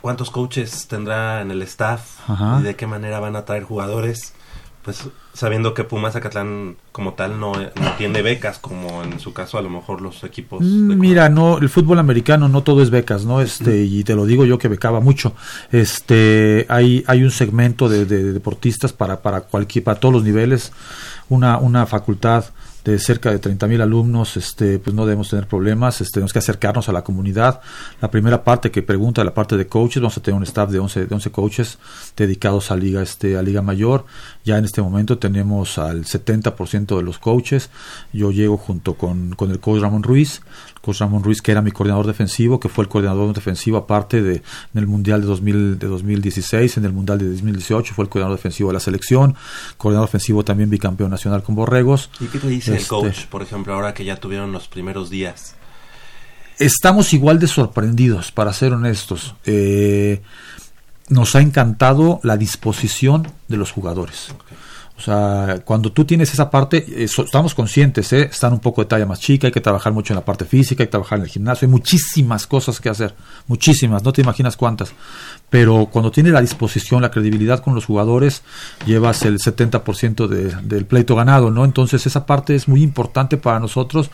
cuántos coaches tendrá en el staff
Ajá.
y de qué manera van a traer jugadores. Pues sabiendo que Pumas Acatlán como tal no, no tiene becas, como en su caso a lo mejor los equipos.
Mm, Mira, no, el fútbol americano no todo es becas, ¿no? Este, y te lo digo yo que becaba mucho. Este, hay, hay un segmento de, de deportistas para, para cualquier, para todos los niveles, una, una facultad de cerca de 30 mil alumnos, este, pues no debemos tener problemas, este, tenemos que acercarnos a la comunidad. La primera parte que pregunta, la parte de coaches, vamos a tener un staff de 11, de 11 coaches dedicados a liga, este, a liga mayor. Ya en este momento tenemos al 70% de los coaches. Yo llego junto con, con el coach Ramón Ruiz, coach Ramón Ruiz que era mi coordinador defensivo, que fue el coordinador defensivo aparte de en el mundial de 2000, de 2016, en el mundial de 2018 fue el coordinador defensivo de la selección, coordinador ofensivo también bicampeón nacional con Borregos.
¿Y qué te dice el
Este,
coach, por ejemplo, ahora que ya tuvieron los primeros días?
Estamos igual de sorprendidos, para ser honestos. Eh, nos ha encantado la disposición de los jugadores. O sea, cuando tú tienes esa parte, eh, estamos conscientes, ¿eh? están un poco de talla más chica, hay que trabajar mucho en la parte física, hay que trabajar en el gimnasio, hay muchísimas cosas que hacer, muchísimas, no te imaginas cuántas. Pero cuando tienes la disposición, la credibilidad con los jugadores, llevas el 70% de, del pleito ganado, ¿no? Entonces esa parte es muy importante para nosotros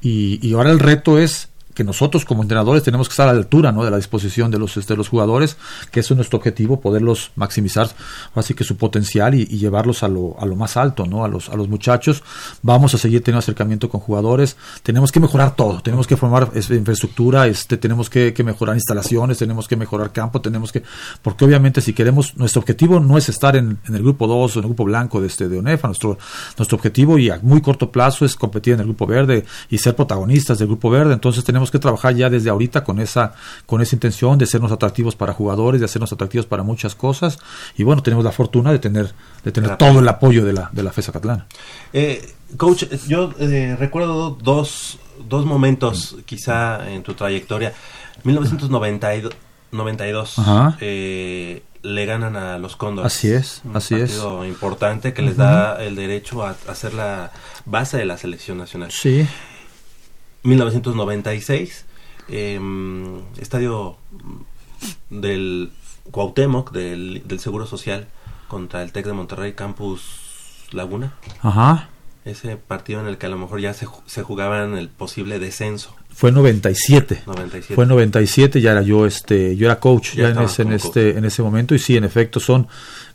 y, y ahora el reto es que nosotros como entrenadores tenemos que estar a la altura ¿no? de la disposición de los, este, los jugadores, que eso es nuestro objetivo, poderlos maximizar así que su potencial y, llevarlos a lo, a lo más alto, ¿no? a, los, a los muchachos. Vamos a seguir teniendo acercamiento con jugadores, tenemos que mejorar todo, tenemos que formar este, infraestructura, este, tenemos que, mejorar instalaciones, tenemos que mejorar campo, tenemos que, porque obviamente si queremos, nuestro objetivo no es estar en, en el grupo 2 o en el grupo blanco de, este, de ONEFA, nuestro, nuestro objetivo y a muy corto plazo es competir en el grupo verde y ser protagonistas del grupo verde, entonces tenemos que trabajar ya desde ahorita con esa con esa intención de sernos atractivos para jugadores, de hacernos atractivos para muchas cosas y bueno, tenemos la fortuna de tener de tener
Claro.
todo el apoyo de la de la FESA Catlana.
Eh, coach, yo eh, recuerdo dos, dos momentos quizá en tu trayectoria. 1992, 92,
Ajá.
eh, le ganan a los Cóndores.
Así es,
Un
así es.
partido importante que les da el derecho a, a ser la base de la selección nacional.
Sí.
1996, eh, estadio del Cuauhtémoc, del, del Seguro Social, contra el TEC de Monterrey, Campus Laguna.
Ajá.
Ese partido en el que a lo mejor ya se, se jugaba en el posible descenso.
Fue 97.
97.
Fue 97, ya era yo este yo era coach
Ya
ya, en ese en este en ese momento y sí, en efecto son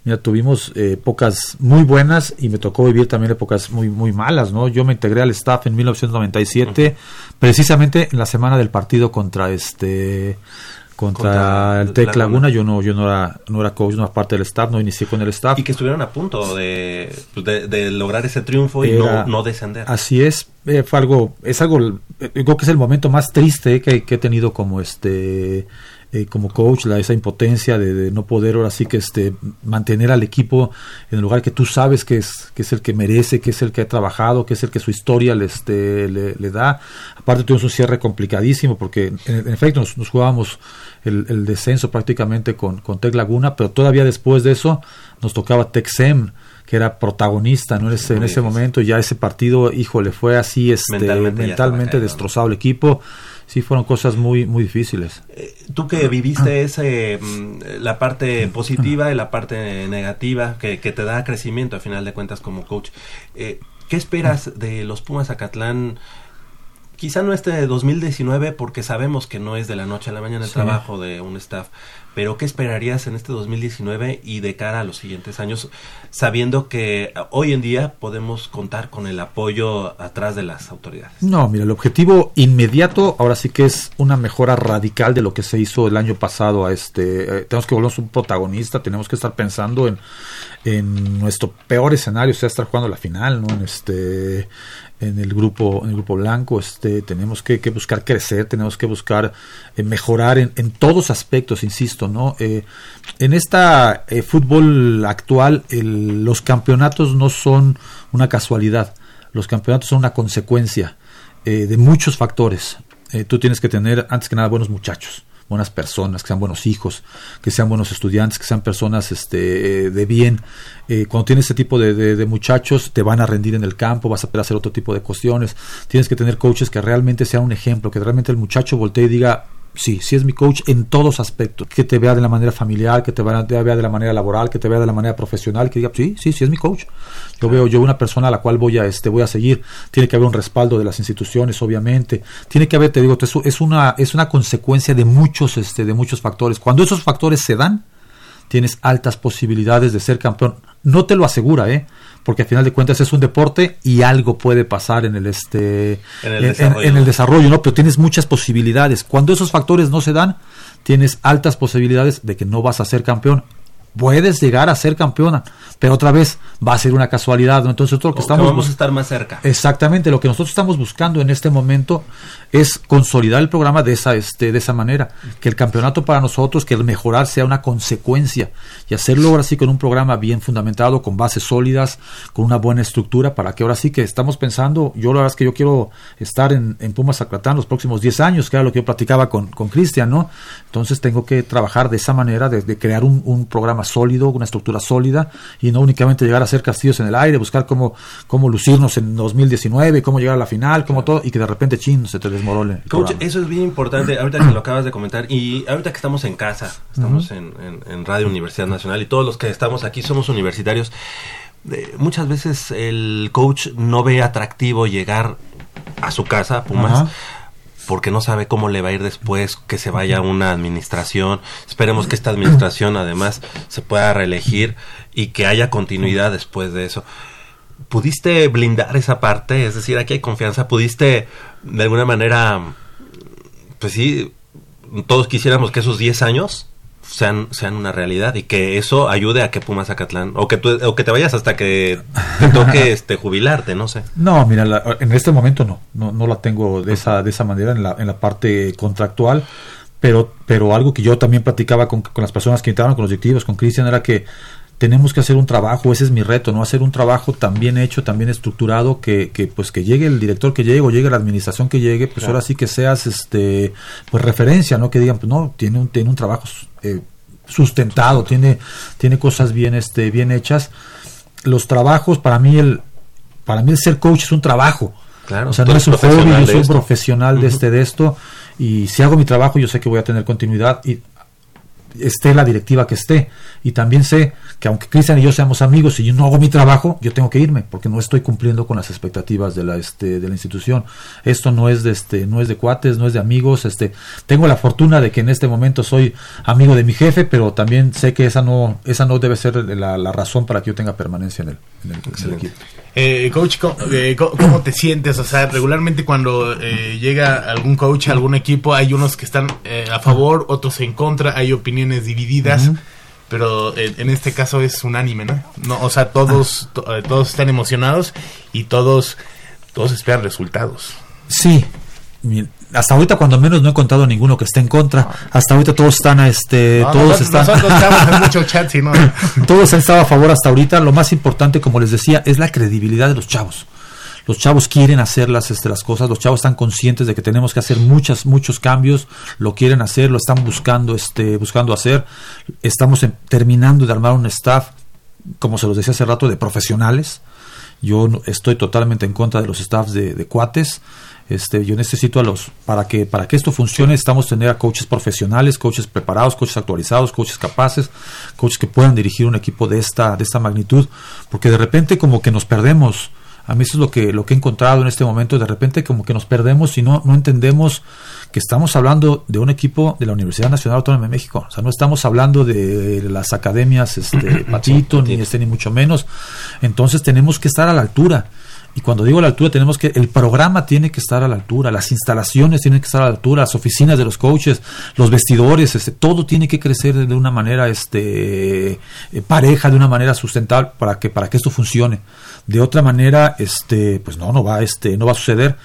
mira, tuvimos eh, épocas muy buenas y me tocó vivir también épocas muy muy malas, ¿no? Yo me integré al staff en 1997 precisamente en la semana del partido contra este contra,
Contra
el Tec
Laguna.
Laguna, yo no yo no era no era coach, no era parte del staff, no inicié con el staff.
Y que estuvieron a punto de, pues, de, de lograr ese triunfo y no, no descender.
Así es, eh, fue algo, es algo, eh, creo que es el momento más triste que, que he tenido como este, eh, como coach, la, esa impotencia de, de no poder ahora sí que este, mantener al equipo en el lugar que tú sabes que es, que es el que merece, que es el que ha trabajado, que es el que su historia le, este, le, le da. Aparte tuvimos un cierre complicadísimo porque en, en efecto nos, nos jugábamos el, el descenso prácticamente con, con Tec Laguna, pero todavía después de eso nos tocaba Texem que era protagonista ¿no? en ese, en ese momento ya ese partido híjole fue así este,
Mentalmente
mentalmente, destrozado el equipo sí fueron cosas muy muy difíciles
Tú que viviste ese, mm, la parte positiva y la parte negativa que, que te da crecimiento a final de cuentas como coach, eh, ¿qué esperas de los Pumas Acatlán? Quizá no este de 2019 porque sabemos que no es de la noche a la mañana el
Sí.
trabajo de un staff, pero ¿qué esperarías en este 2019 y de cara a los siguientes años, sabiendo que hoy en día podemos contar con el apoyo atrás de las autoridades?
No, mira, el objetivo inmediato ahora sí que es una mejora radical de lo que se hizo el año pasado. A este, eh, tenemos que volvernos un protagonista, tenemos que estar pensando en, en nuestro peor escenario, o sea, estar jugando la final, ¿no? En este, en el grupo en el grupo blanco este tenemos que, buscar crecer tenemos que buscar eh, mejorar en, en, todos aspectos insisto no eh, en esta eh, fútbol actual el, los campeonatos no son una casualidad los campeonatos son una consecuencia de muchos factores. Tú tienes que tener antes que nada buenos muchachos buenas personas, que sean buenos hijos, que sean buenos estudiantes, que sean personas este, de bien. Eh, cuando tienes este tipo de, de, de, muchachos, te van a rendir en el campo, vas a poder hacer otro tipo de cuestiones. Tienes que tener coaches que realmente sean un ejemplo, que realmente el muchacho voltee y diga, sí, sí es mi coach en todos aspectos. Que te vea de la manera familiar, que te vea, te vea de la manera laboral, que te vea de la manera profesional, que diga, sí, sí, sí es mi coach. Yo veo yo una persona a la cual voy a este voy a seguir. Tiene que haber un respaldo de las instituciones, obviamente. Tiene que haber, te digo, es una es una consecuencia de muchos este de muchos factores. Cuando esos factores se dan, tienes altas posibilidades de ser campeón. No te lo asegura, ¿eh? Porque al final de cuentas es un deporte y algo puede pasar en el este
en el,
en,
desarrollo.
En, en el desarrollo, ¿no? Pero tienes muchas posibilidades. Cuando esos factores no se dan, tienes altas posibilidades de que no vas a ser campeón. Puedes llegar a ser campeona, pero otra vez va a ser una casualidad, ¿no? Entonces, todo lo que
O
estamos
vamos a estar más cerca.
Exactamente, lo que nosotros estamos buscando en este momento es consolidar el programa de esa este de esa manera, que el campeonato para nosotros, que el mejorar sea una consecuencia y hacerlo ahora sí con un programa bien fundamentado, con bases sólidas, con una buena estructura para que ahora sí que estamos pensando, yo la verdad es que yo quiero estar en, en Pumas Zacatán los próximos 10 años, que era lo que yo platicaba con con Cristian, ¿no? Entonces tengo que trabajar de esa manera de, de crear un, un programa sólido, una estructura sólida y no únicamente llegar a ser castillos en el aire, buscar cómo, cómo lucirnos en 2019, cómo llegar a la final, cómo todo, y que de repente, chin, se te desmorone.
Coach,
programa.
eso es bien importante, ahorita que lo acabas de comentar, y ahorita que estamos en casa, estamos en, en- en Radio Universidad Nacional, y todos los que estamos aquí somos universitarios, eh, muchas veces el coach no ve atractivo llegar a su casa, Pumas,
Ajá.
Porque no sabe cómo le va a ir después que se vaya una administración. Esperemos que esta administración además se pueda reelegir y que haya continuidad después de eso. ¿Pudiste blindar esa parte? Es decir, aquí hay confianza. ¿Pudiste de alguna manera, pues sí, todos quisiéramos que esos 10 años sean, sean una realidad y que eso ayude a que Pumas Zacatlán, o que, tú, o que te vayas hasta que te toque este, jubilarte, no sé.
No, mira, la- en este momento no, no, no la tengo de esa, de esa manera en la, en la parte contractual, pero, pero algo que yo también platicaba con, con las personas que invitaron, con los directivos, con Cristian, era que tenemos que hacer un trabajo, ese es mi reto, no hacer un trabajo tan bien hecho, tan bien estructurado, que, que pues que llegue el director que llegue o llegue la administración que llegue, pues
Claro.
ahora sí que seas este pues referencia, ¿no? Que digan, pues no, tiene un, tiene un trabajo eh, sustentado, tiene, tiene cosas bien, este, bien hechas. Los trabajos, para mí el, para mí el ser coach es un trabajo.
Claro,
o sea, no es un hobby, yo soy un profesional de este de esto y si hago mi trabajo yo sé que voy a tener continuidad y esté la directiva que esté. Y también sé que aunque Cristian y yo seamos amigos y yo no hago mi trabajo yo tengo que irme porque no estoy cumpliendo con las expectativas de la este de la institución. Esto no es de este no es de cuates no es de amigos este tengo la fortuna de que en este momento soy amigo de mi jefe pero también sé que esa no esa no debe ser la, la razón para que yo tenga permanencia en el, en el- en el equipo
Eh, coach, ¿cómo, eh, cómo te sientes? O sea, regularmente cuando eh, llega algún coach a algún equipo, hay unos que están eh, a favor, otros en contra, hay opiniones divididas, pero eh, en este caso es unánime, ¿no? no o sea, todos, to- eh, todos están emocionados y todos, todos esperan resultados.
Sí, hasta ahorita cuando menos no he encontrado ninguno que esté en contra. Hasta ahorita todos están, este,
No,
todos
nosotros,
están,
nosotros mucho chat,
todos han estado a favor hasta ahorita. Lo más importante, como les decía, es la credibilidad de los chavos. Los chavos quieren hacer las, este, las cosas, los chavos están conscientes de que tenemos que hacer muchas, muchos cambios, lo quieren hacer, lo están buscando, este, buscando hacer. Estamos en- terminando de armar un staff, como se los decía hace rato, de profesionales. Yo estoy totalmente en contra de los staffs de, de cuates. Este, yo necesito a los para que para que esto funcione estamos tener a coaches profesionales, coaches preparados, coaches actualizados, coaches capaces, coaches que puedan dirigir un equipo de esta de esta magnitud, porque de repente como que nos perdemos. A mí eso es lo que lo que he encontrado en este momento, de repente como que nos perdemos y no no entendemos que estamos hablando de un equipo de la Universidad Nacional Autónoma de México, o sea, no estamos hablando de las academias este Patito ni este ni mucho menos. Entonces tenemos que estar a la altura Y cuando digo la altura, tenemos que, el programa tiene que estar a la altura, las instalaciones tienen que estar a la altura, las oficinas de los coaches, los vestidores, este, todo tiene que crecer de una manera este, eh, pareja, de una manera sustentable para que, para que esto funcione. De otra manera, este, pues no, no va, este, no va a suceder.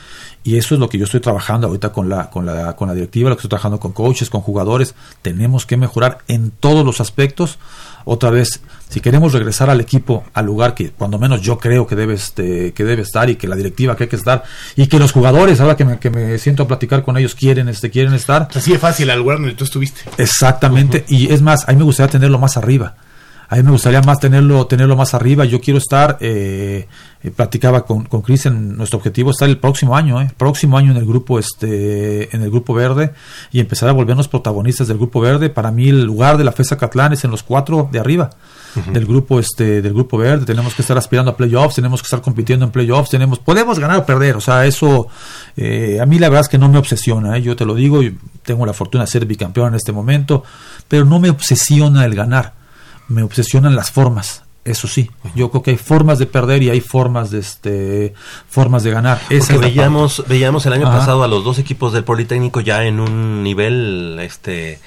Y eso es lo que yo estoy trabajando ahorita con la, con la, con la directiva, lo que estoy trabajando con coaches, con jugadores. Tenemos que mejorar en todos los aspectos. Otra vez, si queremos regresar al equipo al lugar que cuando menos yo creo que debe, este, que debe estar y que la directiva que hay que estar y que los jugadores, ahora que me, que me siento a platicar con ellos, quieren, este, quieren estar.
Así de fácil, al lugar donde tú estuviste.
Exactamente. Y es más, a mí me gustaría tenerlo más arriba. A mí me gustaría más tenerlo, tenerlo más arriba. Yo quiero estar, eh, eh, platicaba con, con Cristian, nuestro objetivo es estar el próximo año, eh, próximo año en el grupo, este, en el grupo verde y empezar a volvernos protagonistas del grupo verde. Para mí el lugar de la FESA Catlán es en los cuatro de arriba del grupo, este, del grupo verde. Tenemos que estar aspirando a playoffs, tenemos que estar compitiendo en playoffs, tenemos, podemos ganar o perder. O sea, eso eh, a mí la verdad es que no me obsesiona. eh, Yo te lo digo, y tengo la fortuna de ser bicampeón en este momento, pero no me obsesiona el ganar me obsesionan las formas. Eso sí, yo creo que hay formas de perder y hay formas de este formas de ganar. Esa
Porque veíamos, veíamos el año
Ajá.
pasado a los dos equipos del Politécnico ya en un nivel este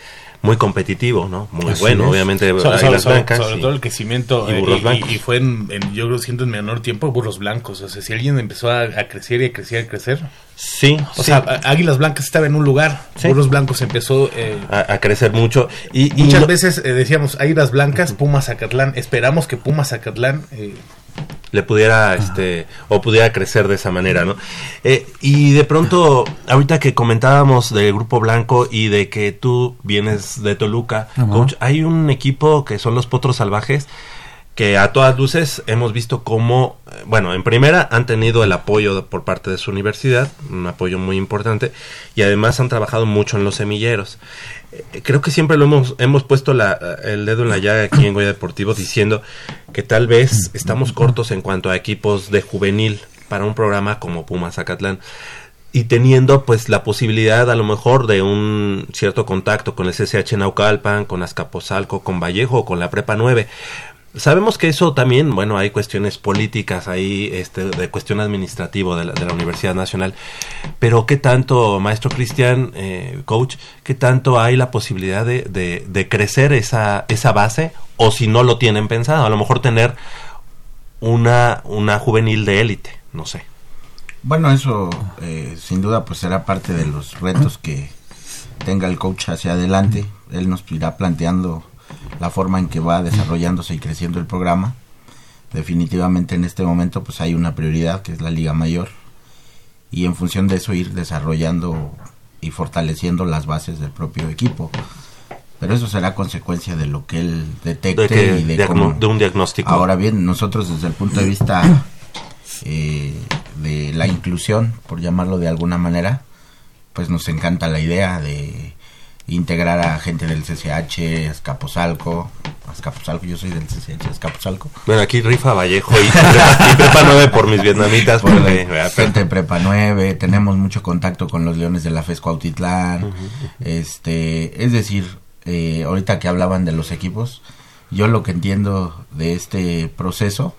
muy competitivo, ¿no? Muy
Así
bueno,
es.
obviamente
So- so-
Águilas
sobre,
Blancas
sobre
y-
todo el crecimiento
y
eh,
Burros
y,
Blancos.
y fue en, en- yo creo siento en menor tiempo burros blancos o sea si alguien empezó a, a crecer y a crecer y a crecer
sí
o
sí.
sea Águilas Blancas estaba en un lugar
Sí.
burros blancos empezó eh,
a, a crecer mucho y, y
muchas
no-
veces eh, decíamos Águilas Blancas Pumas Zacatlán esperamos que Pumas Zacatlán eh,
le pudiera este o pudiera crecer de esa manera no Eh, y de pronto ahorita que comentábamos del grupo blanco y de que tú vienes de Toluca coach hay un equipo que son los potros salvajes que a todas luces hemos visto cómo, eh, bueno, en primera han tenido el apoyo por parte de su universidad, un apoyo muy importante, y además han trabajado mucho en los semilleros. Eh, Creo que siempre lo hemos, hemos puesto la, el dedo en la llaga aquí en Goya Deportivo diciendo que tal vez estamos cortos en cuanto a equipos de juvenil para un programa como Pumas Zacatlán y teniendo pues la posibilidad a lo mejor de un cierto contacto con el CCH Naucalpan, con Azcapotzalco, con Vallejo o con la Prepa 9. Sabemos que eso también, bueno, hay cuestiones políticas ahí, este, de cuestión administrativa de la, de la Universidad Nacional, pero ¿qué tanto, maestro Cristian, eh, coach, qué tanto hay la posibilidad de, de, de crecer esa, esa base o si no lo tienen pensado, a lo mejor tener una, una juvenil de élite, no sé.
Bueno, eso eh, sin duda pues será parte de los retos que tenga el coach hacia adelante. Él nos irá planteando la forma en que va desarrollándose y creciendo el programa. Definitivamente en este momento pues hay una prioridad que es la Liga Mayor y en función de eso ir desarrollando y fortaleciendo las bases del propio equipo. Pero eso será consecuencia de lo que él detecte
De que-
y de, cómo-
de un diagnóstico.
Ahora bien, nosotros desde el punto de vista eh, de la inclusión, por llamarlo de alguna manera, pues nos encanta la idea de integrar a gente del CCH, Azcapotzalco, Azcapotzalco, yo soy del CCH, Azcapotzalco.
Bueno, aquí rifa Vallejo y Prepa, y Prepa 9 por mis vietnamitas.
Por
porque,
la Prepa 9, tenemos mucho contacto con los Leones de la FES Cuautitlán, este, es decir, eh, ahorita que hablaban de los equipos, yo lo que entiendo de este proceso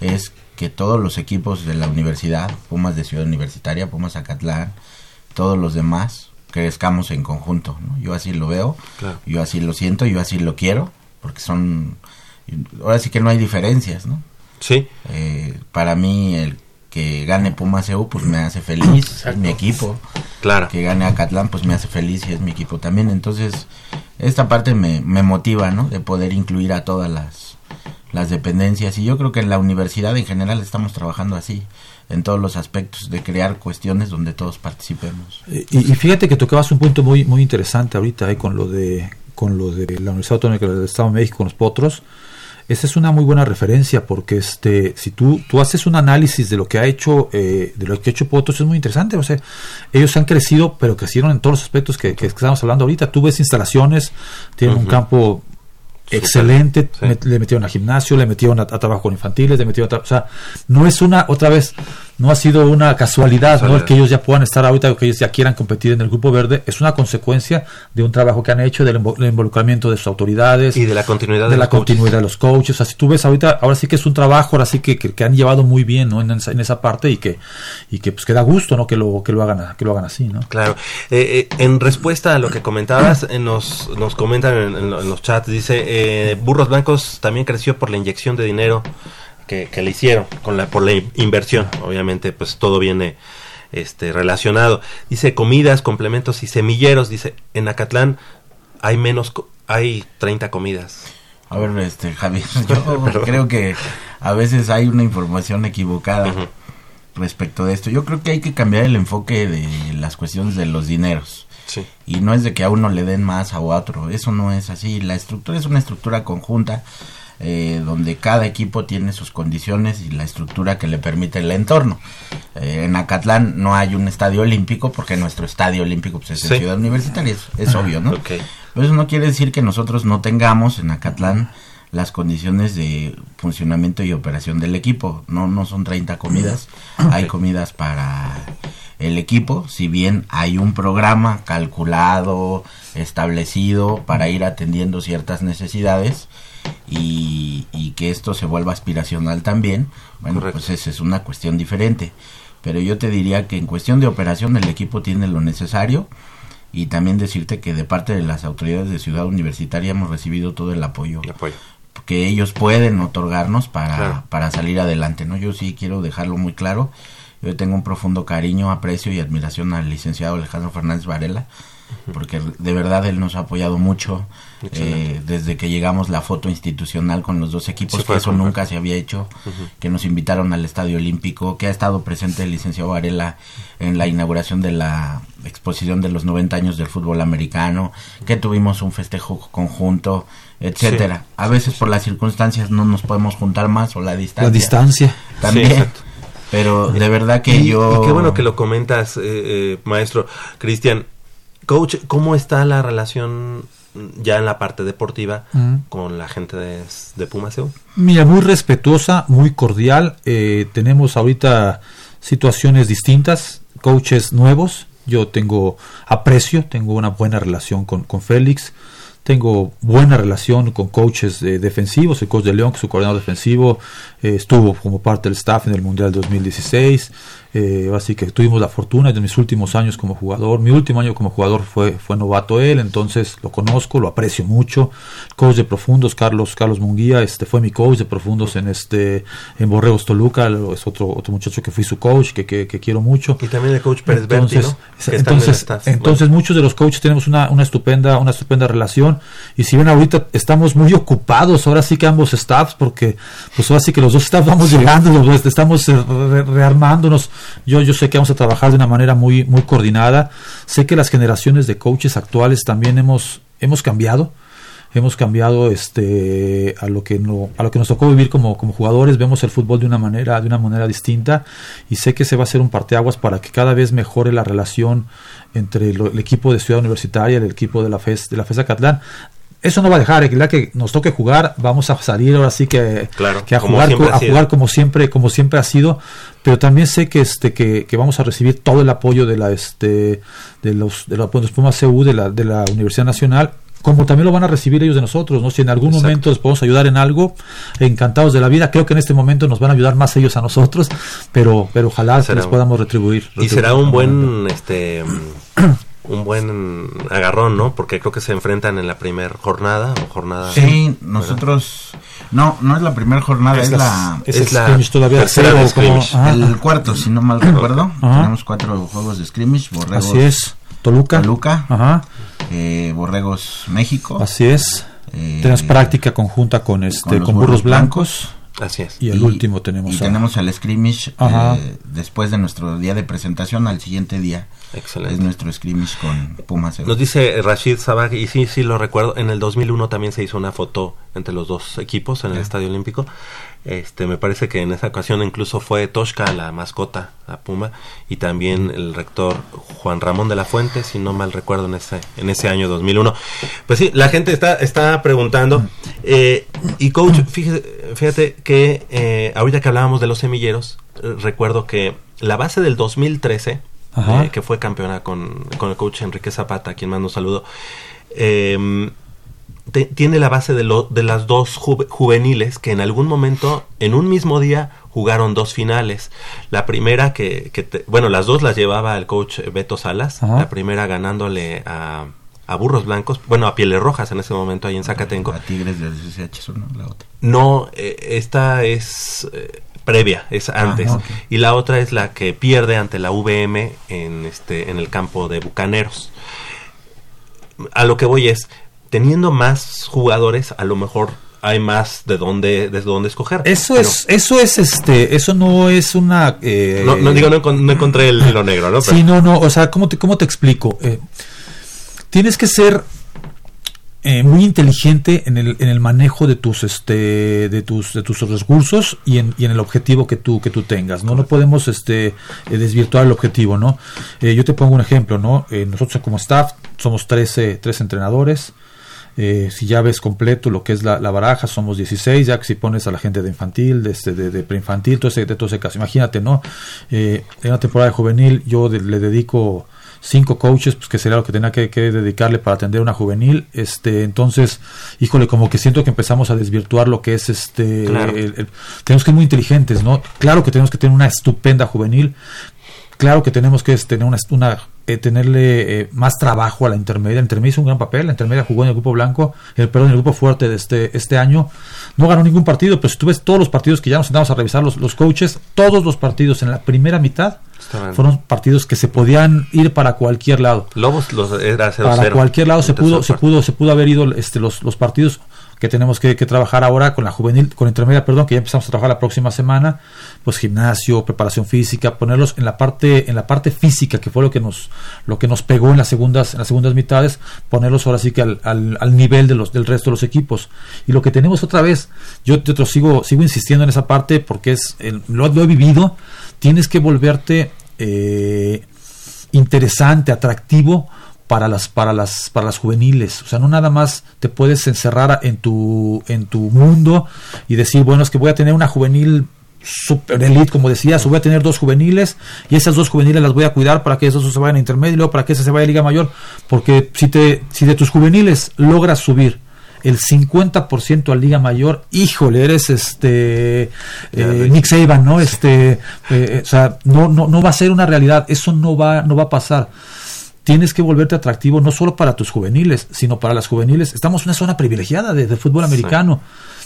es que todos los equipos de la universidad, Pumas de Ciudad Universitaria, Pumas Acatlán, todos los demás, crezcamos en conjunto, ¿no? Yo así lo veo,
Claro.
yo así lo siento, yo así lo quiero, porque son, ahora sí que no hay diferencias, ¿no?
Sí.
Eh, para mí el que gane Pumas EU pues me hace feliz, es mi equipo.
Claro.
Que gane Acatlán pues me hace feliz y es mi equipo también. Entonces esta parte me, me motiva, ¿no? De poder incluir a todas las, las dependencias y yo creo que en la universidad en general estamos trabajando así en todos los aspectos de crear cuestiones donde todos participemos.
Y, y fíjate que tocabas un punto muy muy interesante ahorita eh, con lo de con lo de la Universidad Autónoma del Estado de México con los potros. Esa es una muy buena referencia porque este si tú tú haces un análisis de lo que ha hecho eh, de lo que ha hecho Potros es muy interesante. O sea, ellos han crecido, pero crecieron en todos los aspectos que, que estamos hablando ahorita. Tú ves instalaciones, tienen un campo excelente,
sí.
le metieron a gimnasio, le metieron a, a trabajo con infantiles, le metieron a o sea, no es una, otra vez, no ha sido una casualidad, ¿no? El que ellos ya puedan estar ahorita o que ellos ya quieran competir en el grupo verde es una consecuencia de un trabajo que han hecho del invo- del involucramiento de sus autoridades
Y de la continuidad
de
de
la
los coaches.
continuidad de los coaches. O sea, si tú ves ahorita, ahora sí que es un trabajo, ahora sí que, que, que han llevado muy bien, ¿no? En esa, en esa parte y que y que pues que da gusto, ¿no? Que lo que lo hagan que lo hagan así, ¿no?
Claro. Eh, eh, en respuesta a lo que comentabas, eh, nos, nos comentan en, en en los chats, dice, eh, Burros Blancos también creció por la inyección de dinero que, que le hicieron, con la, por la in- inversión. Obviamente, pues todo viene este, relacionado. Dice, comidas, complementos y semilleros. Dice, en Acatlán hay menos, hay 30 comidas.
A ver, este, Javier, yo creo que a veces hay una información equivocada respecto de esto. Yo creo que hay que cambiar el enfoque de las cuestiones de los dineros.
Sí.
Y no es de que a uno le den más a otro, eso no es así. La estructura es una estructura conjunta eh, donde cada equipo tiene sus condiciones y la estructura que le permite el entorno. Eh, en Acatlán no hay un estadio olímpico porque nuestro estadio olímpico pues, es en
Sí.
Ciudad Universitaria, es, es
Ah,
obvio, ¿no? Pero eso no quiere decir que nosotros no tengamos en Acatlán las condiciones de funcionamiento y operación del equipo. No, no son 30 comidas, hay comidas para el equipo, si bien hay un programa calculado, establecido para ir atendiendo ciertas necesidades y, y que esto se vuelva aspiracional también, bueno, pues esa es una cuestión diferente. Pero yo te diría que en cuestión de operación el equipo tiene lo necesario y también decirte que de parte de las autoridades de Ciudad Universitaria hemos recibido todo el apoyo, que ellos pueden otorgarnos para,
Claro.
para salir adelante, ¿no? Yo sí quiero dejarlo muy claro. Yo tengo un profundo cariño, aprecio y admiración al licenciado Alejandro Fernández Varela, porque de verdad él nos ha apoyado mucho. Eh, desde que llegamos la foto institucional con los dos equipos,
Sí,
que eso nunca se había hecho, que nos invitaron al Estadio Olímpico, que ha estado presente el licenciado Varela en la inauguración de la exposición de los 90 años del fútbol americano, que tuvimos un festejo conjunto, etcétera.
Sí.
A veces por las circunstancias no nos podemos juntar más o la distancia.
La distancia.
También. Pero de verdad que
Y-
yo
y qué bueno que lo comentas, eh, eh, maestro Cristian. Coach, ¿cómo está la relación ya en la parte deportiva
Mm.
con la gente de, de Pumas?
Mira, muy respetuosa, muy cordial. eh, tenemos ahorita situaciones distintas, coaches nuevos. Yo tengo aprecio, tengo una buena relación con, con Félix. Tengo buena relación con coaches eh, defensivos. El coach de León, que es su coordinador defensivo, eh, estuvo como parte del staff en el Mundial 2016. Eh, así que tuvimos la fortuna de mis últimos años como jugador. Mi último año como jugador fue, fue novato él, entonces lo conozco, lo aprecio mucho. Coach de profundos, Carlos, Carlos Munguía, este fue mi coach de profundos en este en Borregos Toluca, es otro, otro muchacho que fui su coach, que, que, que quiero mucho.
Y también el coach Pérez Berti,
entonces, entonces, entonces muchos de los coaches tenemos una, una estupenda, una estupenda relación. Y si ven ahorita estamos muy ocupados, ahora sí que ambos staffs, porque pues ahora sí que los dos staffs vamos llegando, estamos eh, re- rearmándonos. Yo, yo sé que vamos a trabajar de una manera muy, muy coordinada. Sé que las generaciones de coaches actuales también hemos, hemos cambiado. Hemos cambiado este a lo que no, a lo que nos tocó vivir como, como jugadores. Vemos el fútbol de una manera de una manera distinta. Y sé que se va a hacer un parteaguas para que cada vez mejore la relación entre el equipo de Ciudad Universitaria y el equipo de la FES de la FES Acatlán eso no va a dejar, el que nos toque jugar, vamos a salir ahora sí que,
Claro,
que a jugar, a jugar como siempre, como siempre ha sido, pero también sé que este que, que vamos a recibir todo el apoyo de la este de los de Pumas CU de la de la Universidad Nacional como también lo van a recibir ellos de nosotros, ¿no? Si en algún
Exacto.
momento les podemos ayudar en algo, encantados de la vida. Creo que en este momento nos van a ayudar más ellos a nosotros, pero, pero ojalá
Será
les podamos retribuir.
Y será un buen, este, un buen agarrón, ¿no? Porque creo que se enfrentan en la primera jornada o jornada.
Sí, nosotros no, no es la primera jornada,
Es
es,
la-
la
es el scrimmage todavía
tercera de scrimmage.
como-
el cuarto, si no mal recuerdo.
Ajá.
Tenemos cuatro juegos de scrimmage, Borregos
Así es. Toluca.
Toluca,
Ajá.
eh, Borregos México.
Así es.
eh,
Tenemos práctica conjunta con este
con los
con burros
burros
blancos.
Así es.
Y el último tenemos
y
a-
tenemos al scrimmage eh, después de nuestro día de presentación al siguiente día
Excelente.
es nuestro scrimmage con Pumas
Nos dice Rashid Sabag, y sí, sí lo recuerdo, en el 2001 también se hizo una foto entre los dos equipos en el. Estadio Olímpico. Este, me parece que en esa ocasión incluso fue Toshka la mascota, la Puma, y también el rector Juan Ramón de la Fuente, si no mal recuerdo, en ese, en ese año 2001. Pues sí, la gente está, está preguntando. eh, y coach, fíjate, fíjate que eh, ahorita que hablábamos de los semilleros, eh, recuerdo que la base del 2013,
Ajá.
eh, que fue campeona con, con el coach Enrique Zapata, quien mando un saludo, eh, te- tiene la base de, lo- de las dos juve- juveniles que en algún momento, en un mismo día, jugaron dos finales. La primera que, que te- bueno, las dos las llevaba el coach Beto Salas,
Ajá.
la primera ganándole a, a Burros Blancos, bueno, a Pieles Rojas en ese momento ahí en Zacatenco.
A Tigres del CCH, ¿no? La otra.
No, eh, esta es eh, previa, es antes.
Ah, ok.
Y la otra es la que pierde ante la VM en este en el campo de Bucaneros. A lo que voy es teniendo más jugadores, a lo mejor hay más de dónde de dónde escoger.
Eso
Pero
es, eso es, este, eso no es una. eh,
no, no digo no, no encontré el hilo negro, ¿no? Pero-
Sí, no, no, o sea, ¿cómo te, cómo te explico? Eh, tienes que ser eh, muy inteligente en el, en el manejo de tus, este, de tus, de tus recursos y en, y en el objetivo que tú, que tú tengas, ¿no? No podemos, este, eh, desvirtuar el objetivo, ¿no? Eh, yo te pongo un ejemplo, ¿no? Eh, nosotros como staff somos 13, 13 entrenadores, eh, si ya ves completo lo que es la, la baraja, somos 16, ya que si pones a la gente de infantil, de, este, de, de preinfantil, todo ese, de todo ese caso. Imagínate, ¿no? Eh, en una temporada de juvenil yo de- le dedico cinco coaches, pues que sería lo que tenía que, que dedicarle para atender una juvenil. Este, entonces, híjole, como que siento que empezamos a desvirtuar lo que es este.
Claro.
el- el- tenemos que ser muy inteligentes, ¿no? Claro que tenemos que tener una estupenda juvenil, claro que tenemos que tener una, una eh, tenerle eh, más trabajo a la intermedia. La intermedia hizo un gran papel. La intermedia jugó en el grupo blanco, el perdón, en el grupo fuerte de este, este año. No ganó ningún partido, pero si tú ves todos los partidos que ya nos sentamos a revisar los, los coaches, todos los partidos en la primera mitad fueron partidos que se podían ir para cualquier lado.
Lobos los era 0-0.
Para cualquier lado se pudo, se pudo, se pudo haber ido este, los, los partidos que tenemos que, que trabajar ahora con la juvenil, con la intermedia, perdón, que ya empezamos a trabajar la próxima semana, pues gimnasio, preparación física, ponerlos en la parte, en la parte física, que fue lo que nos, lo que nos pegó en las segundas, en las segundas mitades, ponerlos ahora sí que al, al, nivel de los, del resto de los equipos. Y lo que tenemos otra vez, yo te, te sigo, sigo insistiendo en esa parte porque es, lo, lo he vivido, tienes que volverte eh, interesante, atractivo para las para las para las juveniles, o sea, no nada más te puedes encerrar en tu en tu mundo y decir, bueno, es que voy a tener una juvenil super elite, como decías, o voy a tener dos juveniles y esas dos juveniles las voy a cuidar para que esos dos se vayan a intermedio y luego para que esa se vaya a Liga Mayor, porque si te si de tus juveniles logras subir el 50% a Liga Mayor, híjole, eres este eh, Nick Saban, ¿no? Este, eh, o sea, no, no, no va a ser una realidad, eso no va, no va a pasar. Tienes que volverte atractivo no solo para tus juveniles, sino para las juveniles. Estamos en una zona privilegiada de, de fútbol americano.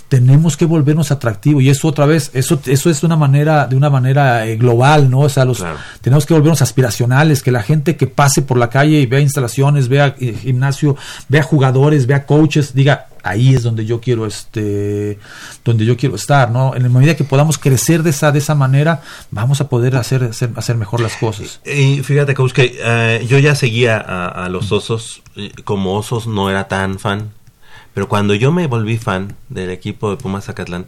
Tenemos que volvernos atractivos y eso otra vez, eso, eso es de una manera, de una manera eh, global, ¿no? O sea, los, tenemos que volvernos aspiracionales, que la gente que pase por la calle y vea instalaciones, vea eh, gimnasio, vea jugadores, vea coaches, diga, ahí es donde yo quiero este donde yo quiero estar no en la medida que podamos crecer de esa de esa manera vamos a poder hacer hacer, hacer mejor las cosas
Y fíjate, Coach, que eh, yo ya seguía a, a los osos. Como osos no era tan fan. Pero cuando yo me volví fan del equipo de Pumas Zacatlán,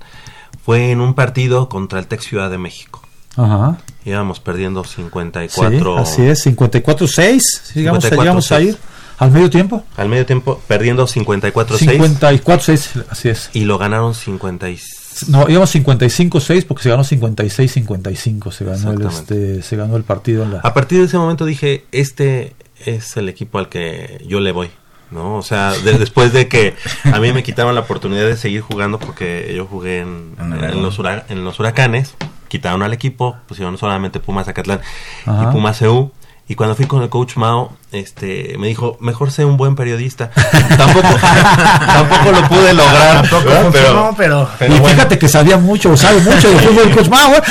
fue en un partido contra el Tec Ciudad de México.
Ajá.
Íbamos perdiendo 54.
Sí, así es 54-6 llegamos,
54-6.
llegamos a ir al medio tiempo
Al medio tiempo, perdiendo 54-6.
54-6 así es
Y lo ganaron 56.
no íbamos 55-6 porque se ganó 56-55 se ganó el, este se ganó el partido en la
A partir de ese momento dije, este es el equipo al que yo le voy. ¿no? O sea, de- después de que a mí me quitaron la oportunidad de seguir jugando porque yo jugué en, en los, hura- en los huracanes, quitaron al equipo, pusieron solamente Pumas Zacatlán
Ajá.
y Pumas CU. Y cuando fui con el coach Mao, este, me dijo, mejor sé un buen periodista. tampoco, tampoco lo pude lograr.
Tampoco pero-
pero
y
bueno.
fíjate que sabía mucho, sabe mucho de fútbol Coach Mao, ¿eh?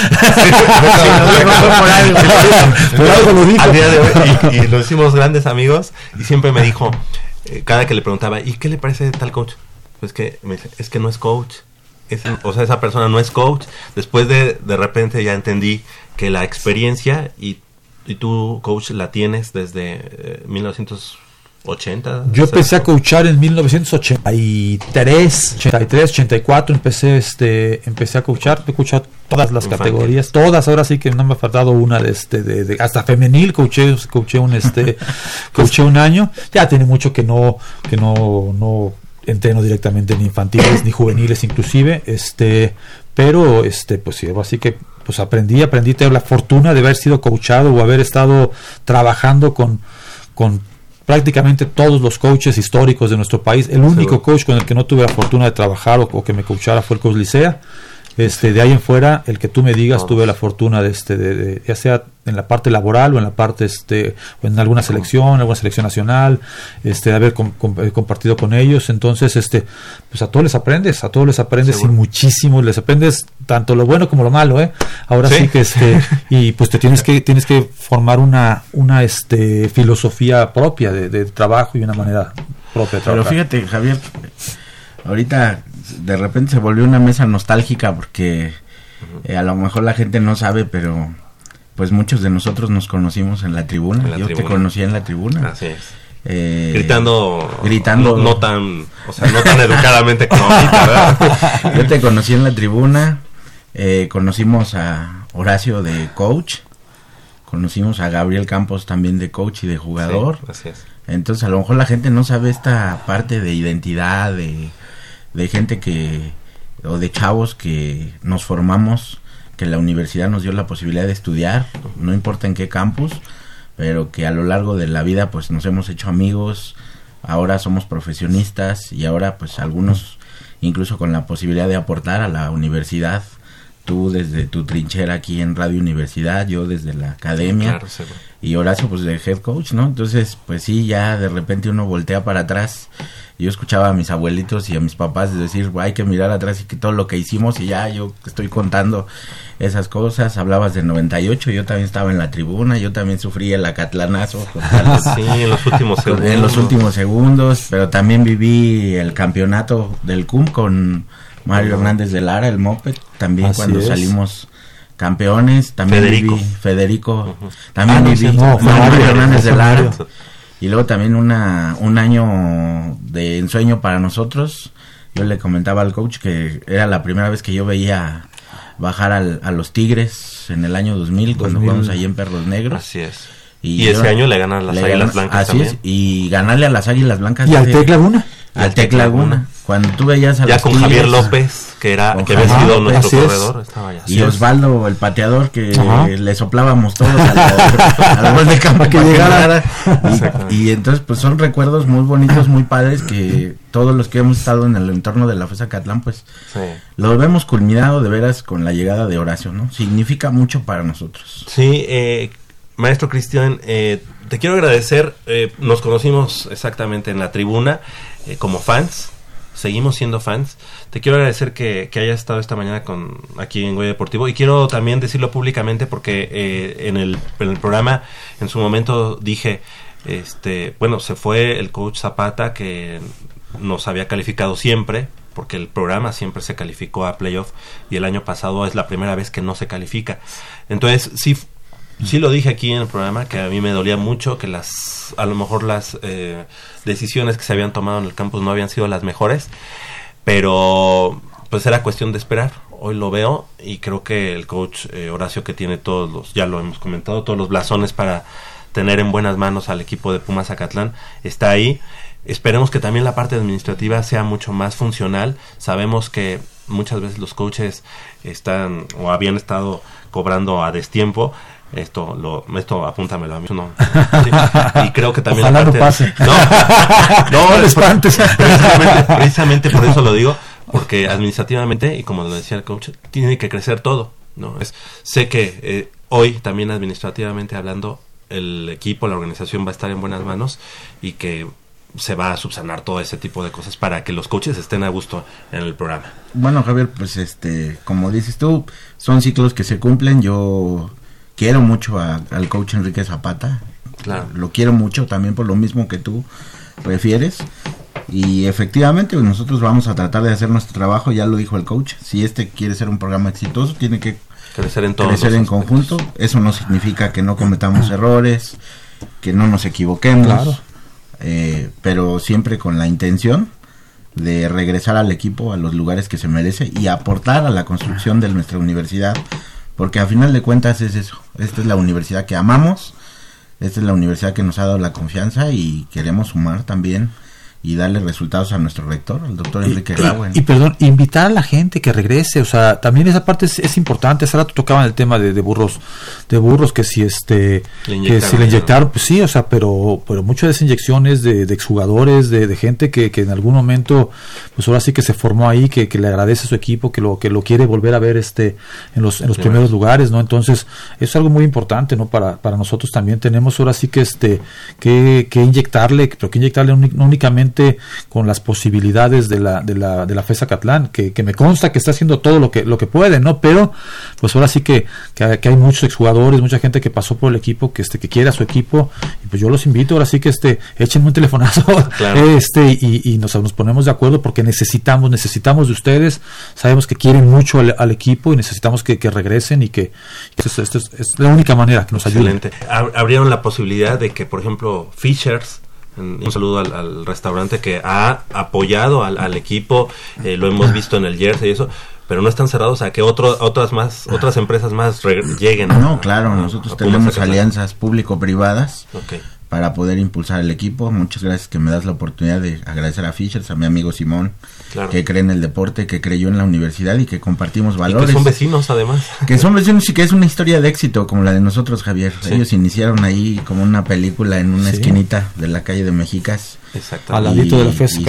Por algo lo dijo.
Hoy, y, y lo hicimos grandes amigos y siempre me dijo, eh, cada que le preguntaba, ¿y qué le parece tal coach? Pues que me dice, es que no es coach. Es- o sea, esa persona no es coach. Después de, de repente ya entendí que la experiencia y, y tú, coach, la tienes desde eh, 1980.
Yo
o sea,
empecé a coachar en 1983, 83, 84, empecé este empecé a coachar, he coachado todas las categorías, todas, ahora sí que no me ha faltado una de este de, de- hasta femenil. Coaché, coaché un este coaché un año. Ya tiene mucho que no que no no entreno directamente ni infantiles ni juveniles inclusive, este pero este pues sí, así que pues aprendí, aprendí, tengo la fortuna de haber sido coachado o haber estado trabajando con, con prácticamente todos los coaches históricos de nuestro país. El único coach con el que no tuve la fortuna de trabajar o, o que me coachara fue el coach Licea. Este, de ahí en fuera, el que tú me digas, tuve la fortuna de, este, de, de- ya sea en la parte laboral o en la parte, este, o en alguna selección, alguna selección nacional, este, de haber com- com- eh, compartido con ellos. Entonces, este, pues a todos les aprendes, a todos les aprendes y muchísimo, les aprendes tanto lo bueno como lo malo, ¿eh? Ahora sí,
Sí.
que, este, y pues te tienes que, tienes que formar una, una, este, filosofía propia de, de trabajo y una manera propia de
Pero
trabajar.
fíjate, Javier, ahorita de repente se volvió una mesa nostálgica porque eh, a lo mejor la gente no sabe, pero pues muchos de nosotros nos conocimos en la tribuna.
En la
Yo te conocí en la tribuna.
Así es.
Eh,
Gritando,
gritando
no, no tan, o sea, no tan educadamente como ahorita, ¿verdad?
Yo te conocí en la tribuna, eh, conocimos a Horacio de coach, conocimos a Gabriel Campos también de coach y de jugador.
Sí, así es.
Entonces a lo mejor la gente no sabe esta parte de identidad, de, de gente que, o de chavos que nos formamos, que la universidad nos dio la posibilidad de estudiar, no importa en qué campus, pero que a lo largo de la vida pues nos hemos hecho amigos, ahora somos profesionistas y ahora pues algunos incluso con la posibilidad de aportar a la universidad, tú desde tu trinchera aquí en Radio Universidad, yo desde la academia
Claro, seguro.
y Horacio pues de head coach, ¿no? Entonces, pues sí, ya de repente uno voltea para atrás. Yo escuchaba a mis abuelitos y a mis papás decir, hay que mirar atrás y que todo lo que hicimos y ya yo estoy contando esas cosas. Hablabas del 98, yo también estaba en la tribuna, yo también sufrí el acatlanazo.
Sí, en los últimos segundos.
En los últimos segundos, pero también viví el campeonato del CUM con Mario Hernández de Lara, el Moped, también
Así
cuando
es.
salimos campeones, también
Federico.
viví Federico, también
Ah, no,
viví
ese no, fue
Mario,
Mario,
Hernández de Lara. Y luego también una un año de ensueño para nosotros. Yo le comentaba al coach que era la primera vez que yo veía bajar al- a los Tigres en el año 2000, cuando
2000.
jugamos ahí en Perros Negros.
Así es. Y ese año le ganan las
le
Águilas Blancas
Así
también.
es, y ganarle a las Águilas Blancas.
¿Y al
hace-
Tec Laguna?
Al Tec Laguna. Cuando tú veías a
Ya
los
con Javier López, que era que había sido nuestro corredor, estaba ya.
Y Osvaldo, el pateador, que
Ajá.
le soplábamos todos al, gol de campo
que llegara.
Y, y entonces, pues son recuerdos muy bonitos, muy padres, que todos los que hemos estado en el entorno de la FESA Catlán, pues
Sí.
lo vemos culminado de veras con la llegada de Horacio, ¿no? Significa mucho para nosotros.
Sí, eh, maestro Cristian, eh, te quiero agradecer. eh, nos conocimos exactamente en la tribuna eh, como fans. Seguimos siendo fans. Te quiero agradecer que, que hayas estado esta mañana con aquí en Goya Deportivo y quiero también decirlo públicamente porque eh, en, el, en el programa en su momento dije, este, bueno, se fue el coach Zapata que nos había calificado siempre porque el programa siempre se calificó a playoff y el año pasado es la primera vez que no se califica. Entonces, sí, sí lo dije aquí en el programa que a mí me dolía mucho que las, a lo mejor las eh, decisiones que se habían tomado en el campus no habían sido las mejores, pero pues era cuestión de esperar. Hoy lo veo y creo que el coach eh, Horacio que tiene todos los, ya lo hemos comentado, todos los blasones para tener en buenas manos al equipo de Pumas Zacatlán está ahí. Esperemos que también la parte administrativa sea mucho más funcional. Sabemos que muchas veces los coaches están o habían estado cobrando a destiempo. Esto lo esto apúntamelo a mí. No. Sí. Y creo que también
Ojalá no pase.
No, no,
No espantes.
Precisamente, precisamente por eso lo digo, porque administrativamente y como lo decía el coach, tiene que crecer todo, ¿no? Es, sé que eh, hoy también administrativamente hablando el equipo, la organización va a estar en buenas manos y que se va a subsanar todo ese tipo de cosas para que los coaches estén a gusto en el programa.
Bueno, Javier, pues este, como dices tú, son ciclos que se cumplen. Yo quiero mucho a- al coach Enrique Zapata.
Claro.
Lo quiero mucho también por lo mismo que tú refieres. Y efectivamente, pues, nosotros vamos a tratar de hacer nuestro trabajo, ya lo dijo el coach. Si este quiere ser un programa exitoso, tiene que
Crecer en todos
crecer en conjunto. Eso no significa que no cometamos errores, que no nos equivoquemos.
Claro.
eh, pero siempre con la intención de regresar al equipo a los lugares que se merece y aportar a la construcción de nuestra universidad, porque a final de cuentas es eso. Esta es la universidad que amamos, esta es la universidad que nos ha dado la confianza y queremos sumar también y darle resultados a nuestro rector, el doctor Enrique Rauen.
Y, perdón, invitar a la gente que regrese, o sea, también esa parte es, es importante. Hace rato tocaban el tema de, de burros, de burros que si este, que si le inyectaron, pues sí, o sea, pero, pero muchas de esas inyecciones de, de exjugadores, de, de gente que, que en algún momento, pues ahora sí que se formó ahí, que, que le agradece a su equipo, que lo, que lo quiere volver a ver este, en los, en los primeros lugares, ¿no? Entonces, es algo muy importante, ¿no? Para, para nosotros también tenemos ahora sí que este, que, que inyectarle, pero que inyectarle uni- no únicamente con las posibilidades de la, de la, de la FESA Catlán, que, que me consta que está haciendo todo lo que, lo que puede, ¿no? Pero, pues ahora sí que, que, que hay muchos exjugadores, mucha gente que pasó por el equipo, que este, que quiere a su equipo, y pues yo los invito, ahora sí que este, échenme un telefonazo,
Claro.
este, y, y nos, nos ponemos de acuerdo porque necesitamos, necesitamos de ustedes, sabemos que quieren mucho al, al equipo y necesitamos que, que regresen y que, esto, es, la única manera que nos ayuden.
Excelente. Ab- Abrieron la posibilidad de que, por ejemplo, Fishers, un saludo al, al restaurante que ha apoyado al, al equipo, eh, lo hemos visto en el Jersey y eso, pero no están cerrados a que otro, otras más, otras empresas más lleguen. a-
No, claro,
a-
nosotros
a
tenemos alianzas público-privadas
Ok.
para poder impulsar el equipo. Muchas gracias que me das la oportunidad de agradecer a Fishers, a mi amigo Simón,
Claro.
que cree en el deporte, que creyó en la universidad y que compartimos
Y
valores.
que son vecinos, además.
Que son vecinos y que es una historia de éxito como la de nosotros, Javier.
Sí.
Ellos iniciaron ahí como una película en una
Sí.
esquinita de la calle de Mexicas.
Exacto.
Al ladito de la FES
y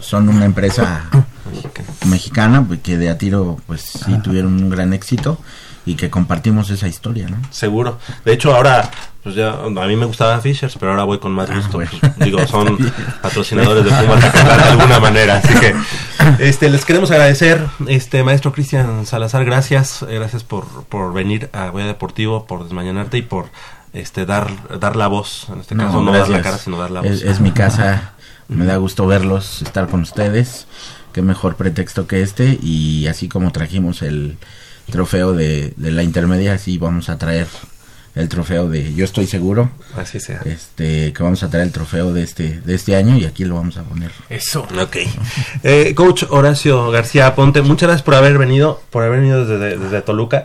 son una empresa mexicana pues, que de a tiro pues sí tuvieron un gran éxito y que compartimos esa historia, ¿no?
Seguro. De hecho, ahora, pues ya, a mí me gustaba Fishers, pero ahora voy con más gusto.
bueno.
Pues, digo, son patrocinadores de Pumas de alguna manera. Así que, este, les queremos agradecer, este, maestro Cristian Salazar, gracias, eh, gracias por, por venir a Goya Deportivo, por desmañanarte y por, este, dar, dar la voz. En este caso, no dar la
gracias.
cara, sino dar la voz.
Es, es mi casa, me da gusto verlos, estar con ustedes. Qué mejor pretexto que este. Y así como trajimos el trofeo de, la intermedia, así vamos a traer el trofeo de, yo estoy seguro,
Así sea.
este que vamos a traer el trofeo de este de este año y aquí lo vamos a poner.
Eso. Ok. Eh, coach Horacio García Ponte, muchas gracias por haber venido, por haber venido desde, desde Toluca.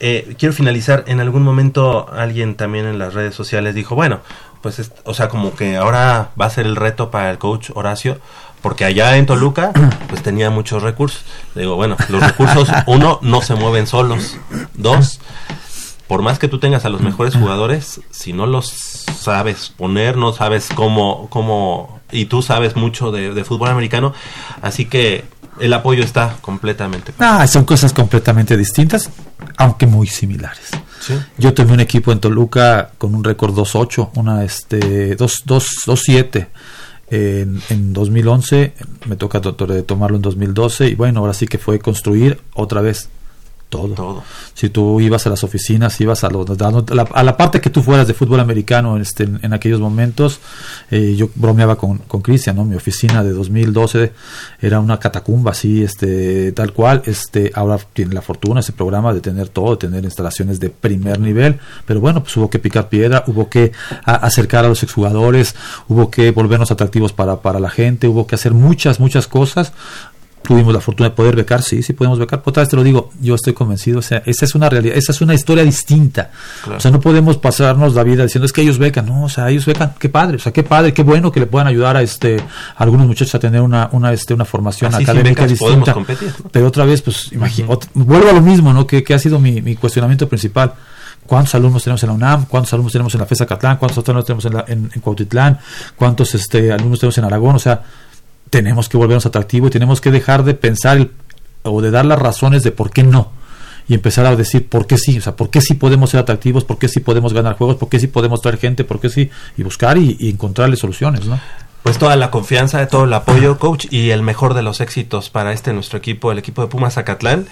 Eh, quiero finalizar. En algún momento alguien también en las redes sociales dijo, bueno, pues, es- o sea, como que ahora va a ser el reto para el coach Horacio, porque allá en Toluca, pues tenía muchos recursos. Le digo, bueno, los recursos, uno, no se mueven solos. Dos, por más que tú tengas a los mejores jugadores, si no los sabes poner, no sabes cómo, cómo, y tú sabes mucho de, de fútbol americano, así que el apoyo está completamente.
Ah, son cosas completamente distintas, aunque muy similares.
Sí.
Yo tuve un equipo en Toluca con un récord 2-8, una este 2-7 en, en 2011, me toca to- to- tomarlo en 2012 y bueno, ahora sí que fue construir otra vez todo.
Todo.
Si tú ibas a las oficinas, ibas a, los, a, la, a la parte que tú fueras de fútbol americano este, en, en aquellos momentos, eh, yo bromeaba con, con Cristian, ¿no? Mi oficina de 2012 era una catacumba, así, este, tal cual. Este, ahora tiene la fortuna ese programa de tener todo, de tener instalaciones de primer nivel, pero bueno, pues hubo que picar piedra, hubo que a- acercar a los exjugadores, hubo que volvernos atractivos para, para la gente, hubo que hacer muchas, muchas cosas tuvimos la fortuna de poder becar, sí, sí podemos becar. Otra vez te lo digo, yo estoy convencido, o sea, esa es una realidad, esa es una historia distinta.
Claro.
O sea, no podemos pasarnos la vida diciendo es que ellos becan, no, o sea, ellos becan, qué padre, o sea, qué padre, qué bueno que le puedan ayudar a este a algunos muchachos a tener una una este una formación
Así
académica
becas
distinta.
competir, ¿no?
Pero otra vez, pues, imagino, vuelvo a lo mismo, ¿no? Que, que ha sido mi, mi cuestionamiento principal. ¿Cuántos alumnos tenemos en la UNAM? ¿Cuántos alumnos tenemos en la FESA Catlán? ¿Cuántos alumnos tenemos en, la, en, en Cuautitlán? ¿Cuántos este, alumnos tenemos en Aragón? O sea, tenemos que volvernos atractivos y tenemos que dejar de pensar el- o de dar las razones de por qué no. Y empezar a decir por qué sí, o sea, por qué sí podemos ser atractivos, por qué sí podemos ganar juegos, por qué sí podemos traer gente, por qué sí, y buscar y, y encontrarle soluciones, ¿no?
Pues toda la confianza, todo el apoyo, coach, y el mejor de los éxitos para este nuestro equipo, el equipo de Pumas Zacatlán,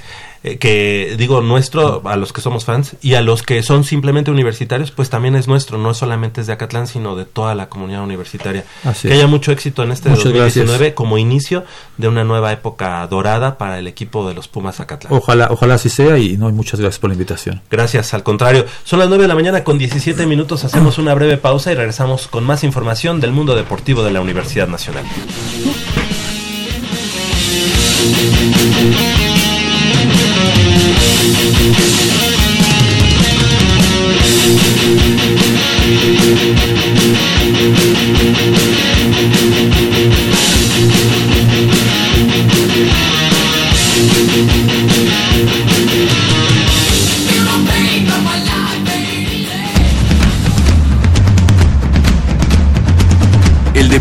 eh, que digo nuestro, a los que somos fans, y a los que son simplemente universitarios, pues también es nuestro, no solamente es de Acatlán, sino de toda la comunidad universitaria.
Así
que
es.
haya mucho éxito en este
Muchas
2019
gracias.
como inicio de una nueva época dorada para el equipo de los Pumas Zacatlán.
Ojalá, ojalá así sea y no, y muchas gracias por la invitación.
Gracias, al contrario. Son las 9 de la mañana con 17 minutos. Hacemos una breve pausa y regresamos con más información del mundo deportivo de la la Universidad Nacional.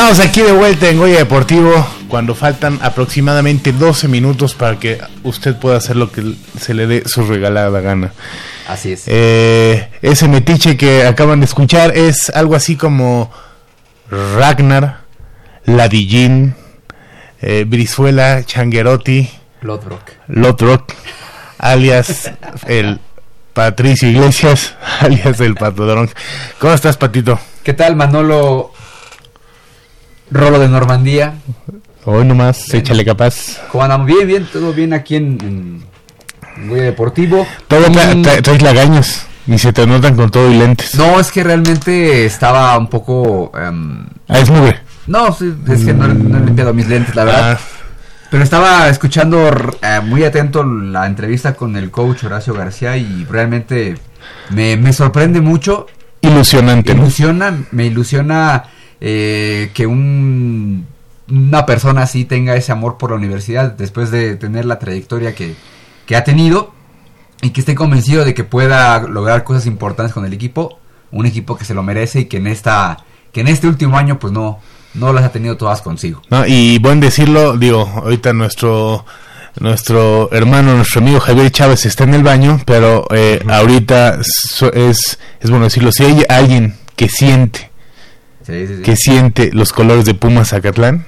Estamos aquí de vuelta en Goya Deportivo cuando faltan aproximadamente 12 minutos para que usted pueda hacer lo que se le dé su regalada gana.
Así es.
Eh, ese metiche que acaban de escuchar es algo así como Ragnar, Ladillín, eh, Brizuela, Changuerotti,
Lodbrok.
Lodbrok, alias el Patricio Iglesias, alias el Patodrón. ¿Cómo estás, Patito?
¿Qué tal, Manolo? Rolo de Normandía.
Hoy nomás, échale capaz.
¿Cómo andamos? Bien, bien, todo bien aquí en, en Goya Deportivo.
Todo
Y-
tra- tra- traes lagaños y se te notan con todo y lentes.
No, es que realmente estaba un poco... em,
Ah, es mugre.
No, sí, es que no, no he limpiado mis lentes, la verdad.
Ah.
Pero estaba escuchando eh, muy atento la entrevista con el coach Horacio García y realmente me, me sorprende mucho.
Ilusionante, ¿no?
Ilusiona, me ilusiona eh, que un, una persona así tenga ese amor por la universidad después de tener la trayectoria que, que ha tenido y que esté convencido de que pueda lograr cosas importantes con el equipo, un equipo que se lo merece y que en esta que en este último año pues no no las ha tenido todas consigo.
No, y buen decirlo, digo, ahorita nuestro nuestro hermano, nuestro amigo Javier Chávez está en el baño, pero eh, ahorita es, es bueno decirlo, si hay alguien que siente,
Sí, sí, sí.
que siente los colores de Pumas Zacatlán,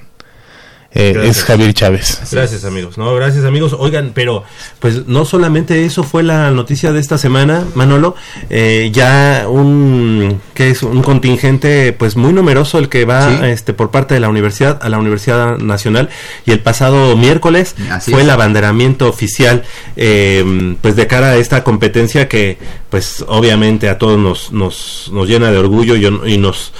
eh, es Javier Chávez.
Gracias amigos, no, gracias amigos. Oigan, pero pues no solamente eso fue la noticia de esta semana, Manolo, eh, ya un que es un contingente pues muy numeroso el que va
Sí.
este por parte de la universidad a la Universidad Nacional y el pasado miércoles
Así
fue
es.
el abanderamiento oficial eh, pues de cara a esta competencia que pues obviamente a todos nos nos, nos llena de orgullo y, y nos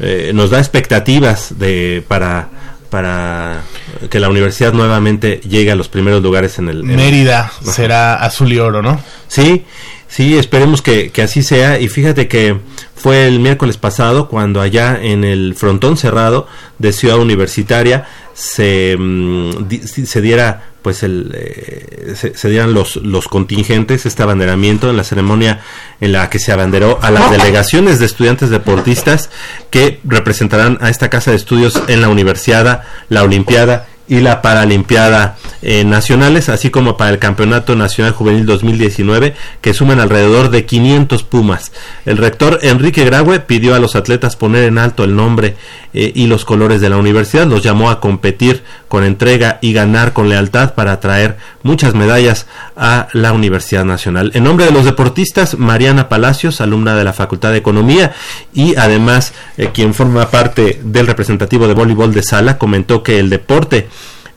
eh, nos da expectativas de para para que la universidad nuevamente llegue a los primeros lugares en el en-
Mérida
Ajá.
será azul y oro, ¿no?
Sí, sí, esperemos que, que así sea. Y fíjate que fue el miércoles pasado cuando allá en el frontón cerrado de Ciudad Universitaria se, mm, se diera pues el eh, se, se dieran los los contingentes este abanderamiento en la ceremonia en la que se abanderó a las delegaciones de estudiantes deportistas que representarán a esta casa de estudios en la universidad la olimpiada y la Paralimpiada eh, nacionales, así como para el Campeonato Nacional Juvenil 2019, que suman alrededor de 500 Pumas. El rector Enrique Graue pidió a los atletas poner en alto el nombre eh, y los colores de la universidad, los llamó a competir con entrega y ganar con lealtad para traer muchas medallas a la Universidad Nacional. En nombre de los deportistas, Mariana Palacios, alumna de la Facultad de Economía y además eh, quien forma parte del representativo de voleibol de sala, comentó que el deporte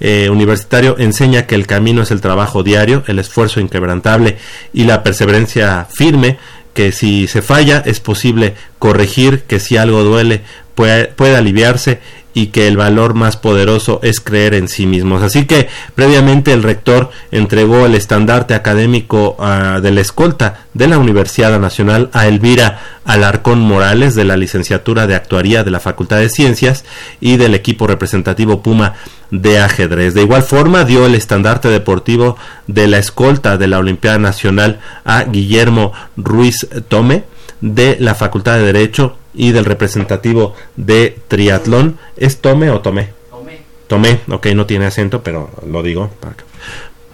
eh, universitario enseña que el camino es el trabajo diario, el esfuerzo inquebrantable y la perseverancia firme, que si se falla es posible corregir, que si algo duele puede, puede aliviarse y que el valor más poderoso es creer en sí mismos. Así que previamente el rector entregó el estandarte académico ah, de la escolta de la Universidad Nacional a Elvira Alarcón Morales de la licenciatura de actuaría de la Facultad de Ciencias y del equipo representativo Puma de ajedrez. De igual forma dio el estandarte deportivo de la escolta de la Olimpiada Nacional a Guillermo Ruiz Tome de la Facultad de Derecho y del representativo de triatlón. ¿Es Tome o Tomé? Tomé, ok, no tiene acento, pero lo digo.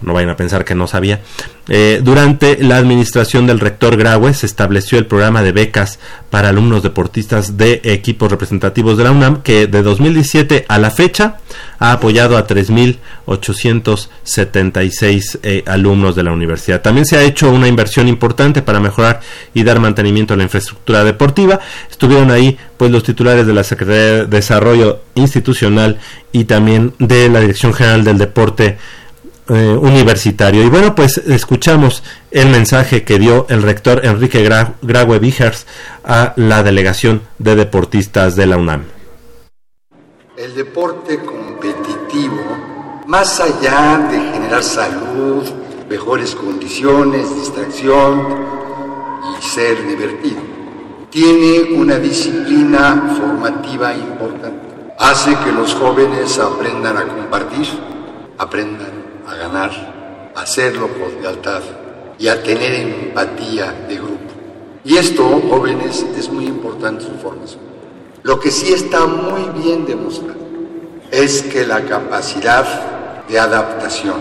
No vayan a pensar que no sabía. Eh, durante la administración del rector Graue se estableció el programa de becas para alumnos deportistas de equipos representativos de la UNAM, que de 2017 a la fecha ha apoyado a 3.876 eh, alumnos de la universidad. También se ha hecho una inversión importante para mejorar y dar mantenimiento a la infraestructura deportiva. Estuvieron ahí pues los titulares de la Secretaría de Desarrollo Institucional y también de la Dirección General del Deporte eh, Universitario. Y bueno, pues escuchamos el mensaje que dio el rector Enrique Gra Graue Vigers a la delegación de deportistas de la UNAM.
El deporte competitivo, más allá de generar salud, mejores condiciones, distracción y ser divertido, tiene una disciplina formativa importante. Hace que los jóvenes aprendan a compartir, aprendan a ganar, a hacerlo con lealtad y a tener empatía de grupo. Y esto, jóvenes, es muy importante su formación. Lo que sí está muy bien demostrado es que la capacidad de adaptación,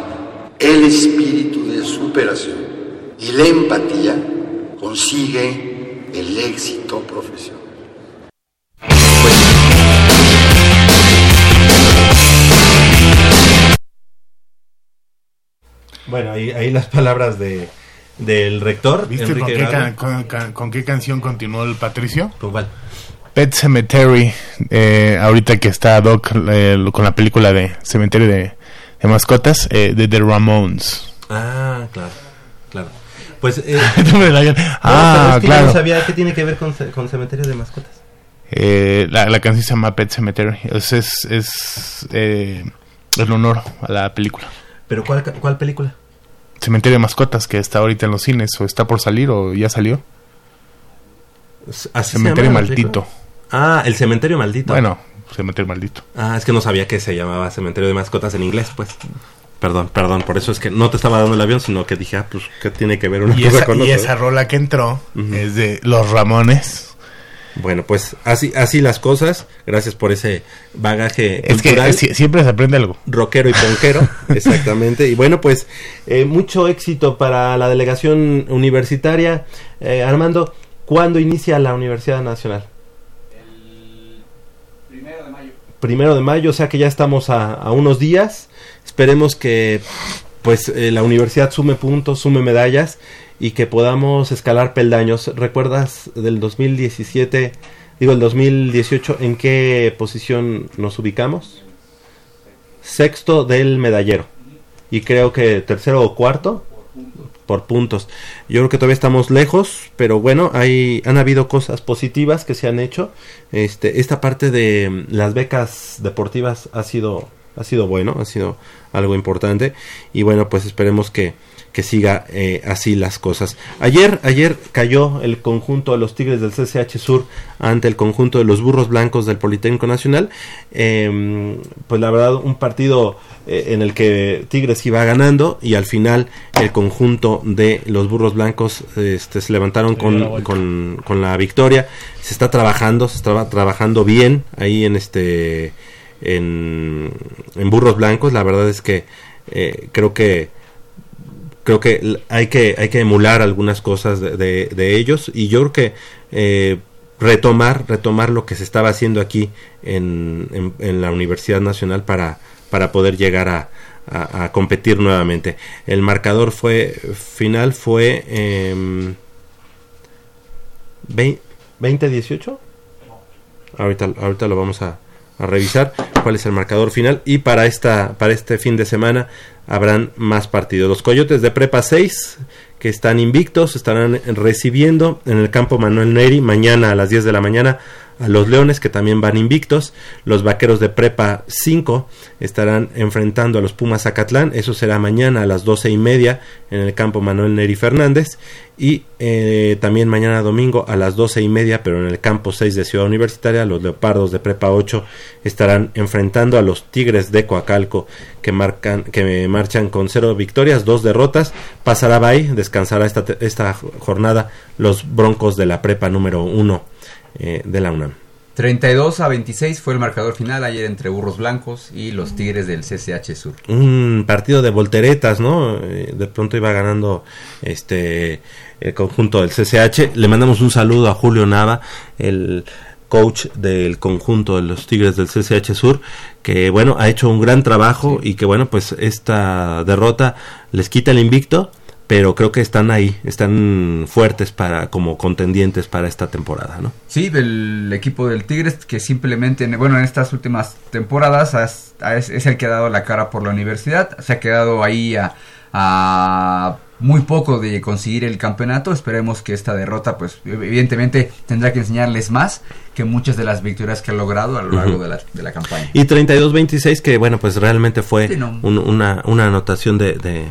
el espíritu de superación y la empatía consigue el éxito profesional.
Bueno, ahí, ahí las palabras de del rector.
¿Viste con qué,
Graue.
can- con, can- con qué canción continuó el Patricio?
¿Con cuál?
Pet Cemetery, eh, ahorita que está Doc eh, con la película de Cementerio de, de Mascotas, eh, de The Ramones.
Ah, claro, claro. Pues, eh, no,
ah, claro.
no sabía qué tiene que ver con, ce- con cementerio de mascotas.
Eh, la, la canción se llama Pet Cemetery. Es, es, es eh, en honor a la película.
¿Pero cuál, ca- cuál película?
Cementerio de Mascotas, que está ahorita en los cines, o está por salir, o ya salió.
¿Así se
Cementerio Maldito.
Ah, el cementerio maldito.
Bueno, Cementerio Maldito.
Ah, es que no sabía que se llamaba cementerio de mascotas en inglés, pues. Perdón, perdón, por eso es que no te estaba dando el avión, sino que dije, ah, pues, ¿qué tiene que ver una
Y
cosa
esa,
con
y
otra?
esa rola que entró es de Los Ramones.
Bueno, pues así, así las cosas. Gracias por ese bagaje
Es que
cultural.
siempre se aprende algo.
rockero y ponquero, exactamente. Y bueno, pues eh, mucho éxito para la delegación universitaria. Eh, Armando, ¿cuándo inicia la Universidad Nacional?
Primero de mayo.
Primero de mayo, o sea que ya estamos a, a unos días. Esperemos que pues eh, la universidad sume puntos, sume medallas y que podamos escalar peldaños. ¿Recuerdas del 2017, digo el 2018, en qué posición nos ubicamos? Sexto del medallero. Y creo que tercero o cuarto por puntos. Yo creo que todavía estamos lejos, pero bueno, hay han habido cosas positivas que se han hecho. Este esta parte de mm, las becas deportivas ha sido ha sido bueno, ha sido algo importante y bueno, pues esperemos que que siga eh, así las cosas. Ayer, ayer cayó el conjunto de los Tigres del CCH Sur ante el conjunto de los Burros Blancos del Politécnico Nacional. Eh, pues la verdad, un partido eh, en el que Tigres iba ganando y al final el conjunto de los Burros Blancos este, se levantaron
la
con,
vuelta.
con, con la victoria. Se está trabajando, se está trabajando bien ahí en este en, Burros Blancos. La verdad es que eh, creo que creo que hay que hay que emular algunas cosas de, de- ellos y yo creo que eh, retomar retomar lo que se estaba haciendo aquí en, en- la Universidad Nacional para para poder llegar a, a- competir nuevamente el marcador fue final fue em, 20 18 ahorita ahorita lo vamos a, a revisar cuál es el marcador final y para esta para este fin de semana habrán más partidos. Los Coyotes de Prepa 6 que están invictos estarán recibiendo en el campo Manuel Neri mañana a las 10 de la mañana a los Leones que también van invictos. Los Vaqueros de Prepa 5 estarán enfrentando a los Pumas Zacatlán. Eso será mañana a las 12 y media en el campo Manuel Neri Fernández. Y eh, también mañana domingo a las 12 y media, pero en el campo 6 de Ciudad Universitaria, los Leopardos de Prepa 8 estarán enfrentando a los Tigres de Coacalco que, marcan, que marchan con cero victorias, dos derrotas. Pasará Bay, descansará esta, esta jornada los Broncos de la Prepa número 1 eh, de la UNAM.
32 a 26 fue el marcador final ayer entre Burros Blancos y los Tigres del CCH Sur.
Un partido de volteretas, ¿no? Eh, De pronto iba ganando este el conjunto del CCH. Le mandamos un saludo a Julio Nava, el coach del conjunto de los Tigres del CCH Sur, que bueno, ha hecho un gran trabajo y que bueno, pues esta derrota les quita el invicto, pero creo que están ahí, están fuertes para como contendientes para esta temporada, ¿no?
Sí, del equipo del Tigres que simplemente, en- bueno, en estas últimas temporadas has- es, es el que ha dado la cara por la universidad, se ha quedado ahí a, a muy poco de conseguir el campeonato, esperemos que esta derrota, pues evidentemente tendrá que enseñarles más que muchas de las victorias que ha logrado a lo largo
Ujú.
de, la, de la campaña.
Y 32-26 que bueno, pues realmente fue
Sí, no.
un- una, una anotación de, de,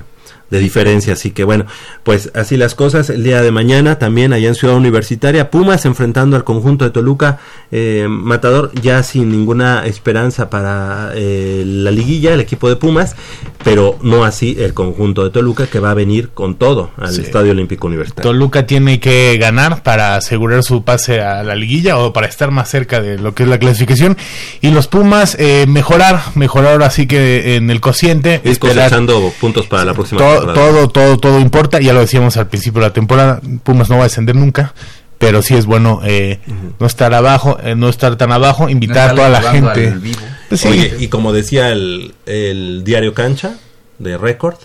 de diferencia. Así que bueno, pues así las cosas. El día de mañana también allá en Ciudad Universitaria, Pumas enfrentando al conjunto de Toluca, eh, Matador ya sin ninguna esperanza para eh, la liguilla, el equipo de Pumas, pero no así el conjunto de Toluca que va a venir con todo al
Sí.
Estadio Olímpico Universitario.
Toluca tiene que ganar para asegurar su pase a la liguilla o para estar más cerca de lo que es la clasificación. Y los Pumas, eh, mejorar, mejorar ahora sí que en el cociente. Esperar-
cosechando puntos para la próxima
todo, todo, todo, todo importa. Ya lo decíamos al principio de la temporada. Pumas no va a descender nunca. Pero sí es bueno eh, no estar abajo, eh, no estar tan abajo, invitar a toda la gente. Pues sí.
Oye, y como decía el, el diario Cancha de Record,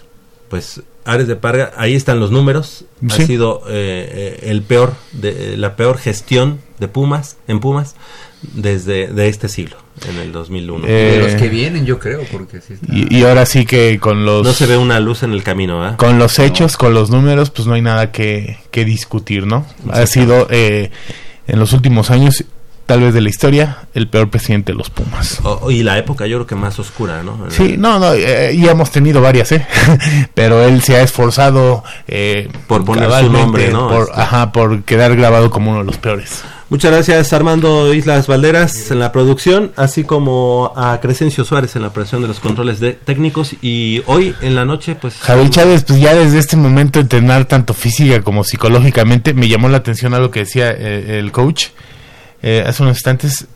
pues Ares de Parga, ahí están los números.
Sí.
Ha sido eh, eh, el peor, de, la peor gestión de Pumas, en Pumas, desde de este siglo, en el 2001.
Y de los que vienen, yo creo, porque sí está-
Y, y ahora sí que con los
No se ve una luz en el camino, ¿ah?
con los hechos, con los números, pues no hay nada que, que discutir, ¿no? Ha sido eh, en los últimos años, tal vez de la historia, el peor presidente de los Pumas.
O- y la época yo creo que más oscura, ¿no?
Sí, no, no, eh, y hemos tenido varias, ¿eh? Pero él se ha esforzado eh,
Por poner su nombre, ¿no?
Por,
Este.
Ajá, por quedar grabado como uno de los peores.
Muchas gracias Armando Islas Valderas en la producción, así como a Crescencio Suárez en la operación de los controles de técnicos y hoy en la noche pues
Javier Chávez, pues ya desde este momento entrenar tanto física como psicológicamente, me llamó la atención algo que decía eh, el coach eh, hace unos instantes,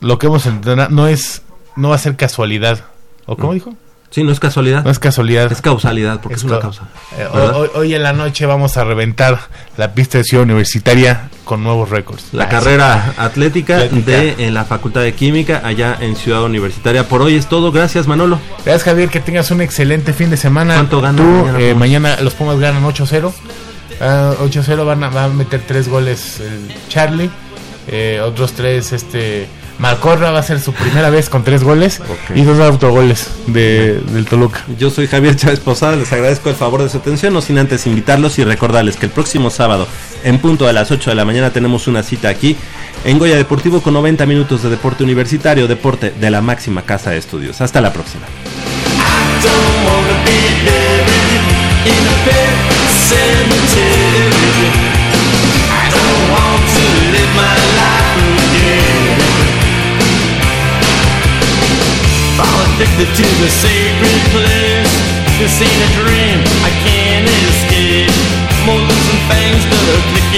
lo que hemos entrenado no es, no va a ser casualidad, ¿o cómo
Mm.
dijo?
Sí, no es casualidad.
No es casualidad.
Es causalidad, porque es, una
ca-
causa.
Eh, hoy, hoy en la noche vamos a reventar la pista de Ciudad Universitaria con nuevos récords.
La
Ah,
carrera atlética,
Atlética.
de en la Facultad de Química allá en Ciudad Universitaria. Por hoy es todo. Gracias, Manolo.
Gracias Javier, que tengas un excelente fin de semana.
¿Cuánto gana
Tú,
mañana
eh, mañana los Pumas ganan 8-0. Ah, 8-0 van a, va a meter tres goles el Charlie. eh, otros tres, este... Malcorra va a ser su primera vez con tres goles y dos autogoles de, del Toluca.
Yo soy Javier Chávez Posada, les agradezco el favor de su atención, no sin antes invitarlos y recordarles que el próximo sábado, en punto a las 8 de la mañana, tenemos una cita aquí en Goya Deportivo con 90 minutos de deporte universitario, deporte de la máxima casa de estudios. Hasta la próxima.
Cemetery. Addicted to the sacred place. This ain't a dream, I can't escape. More losing things that are clicking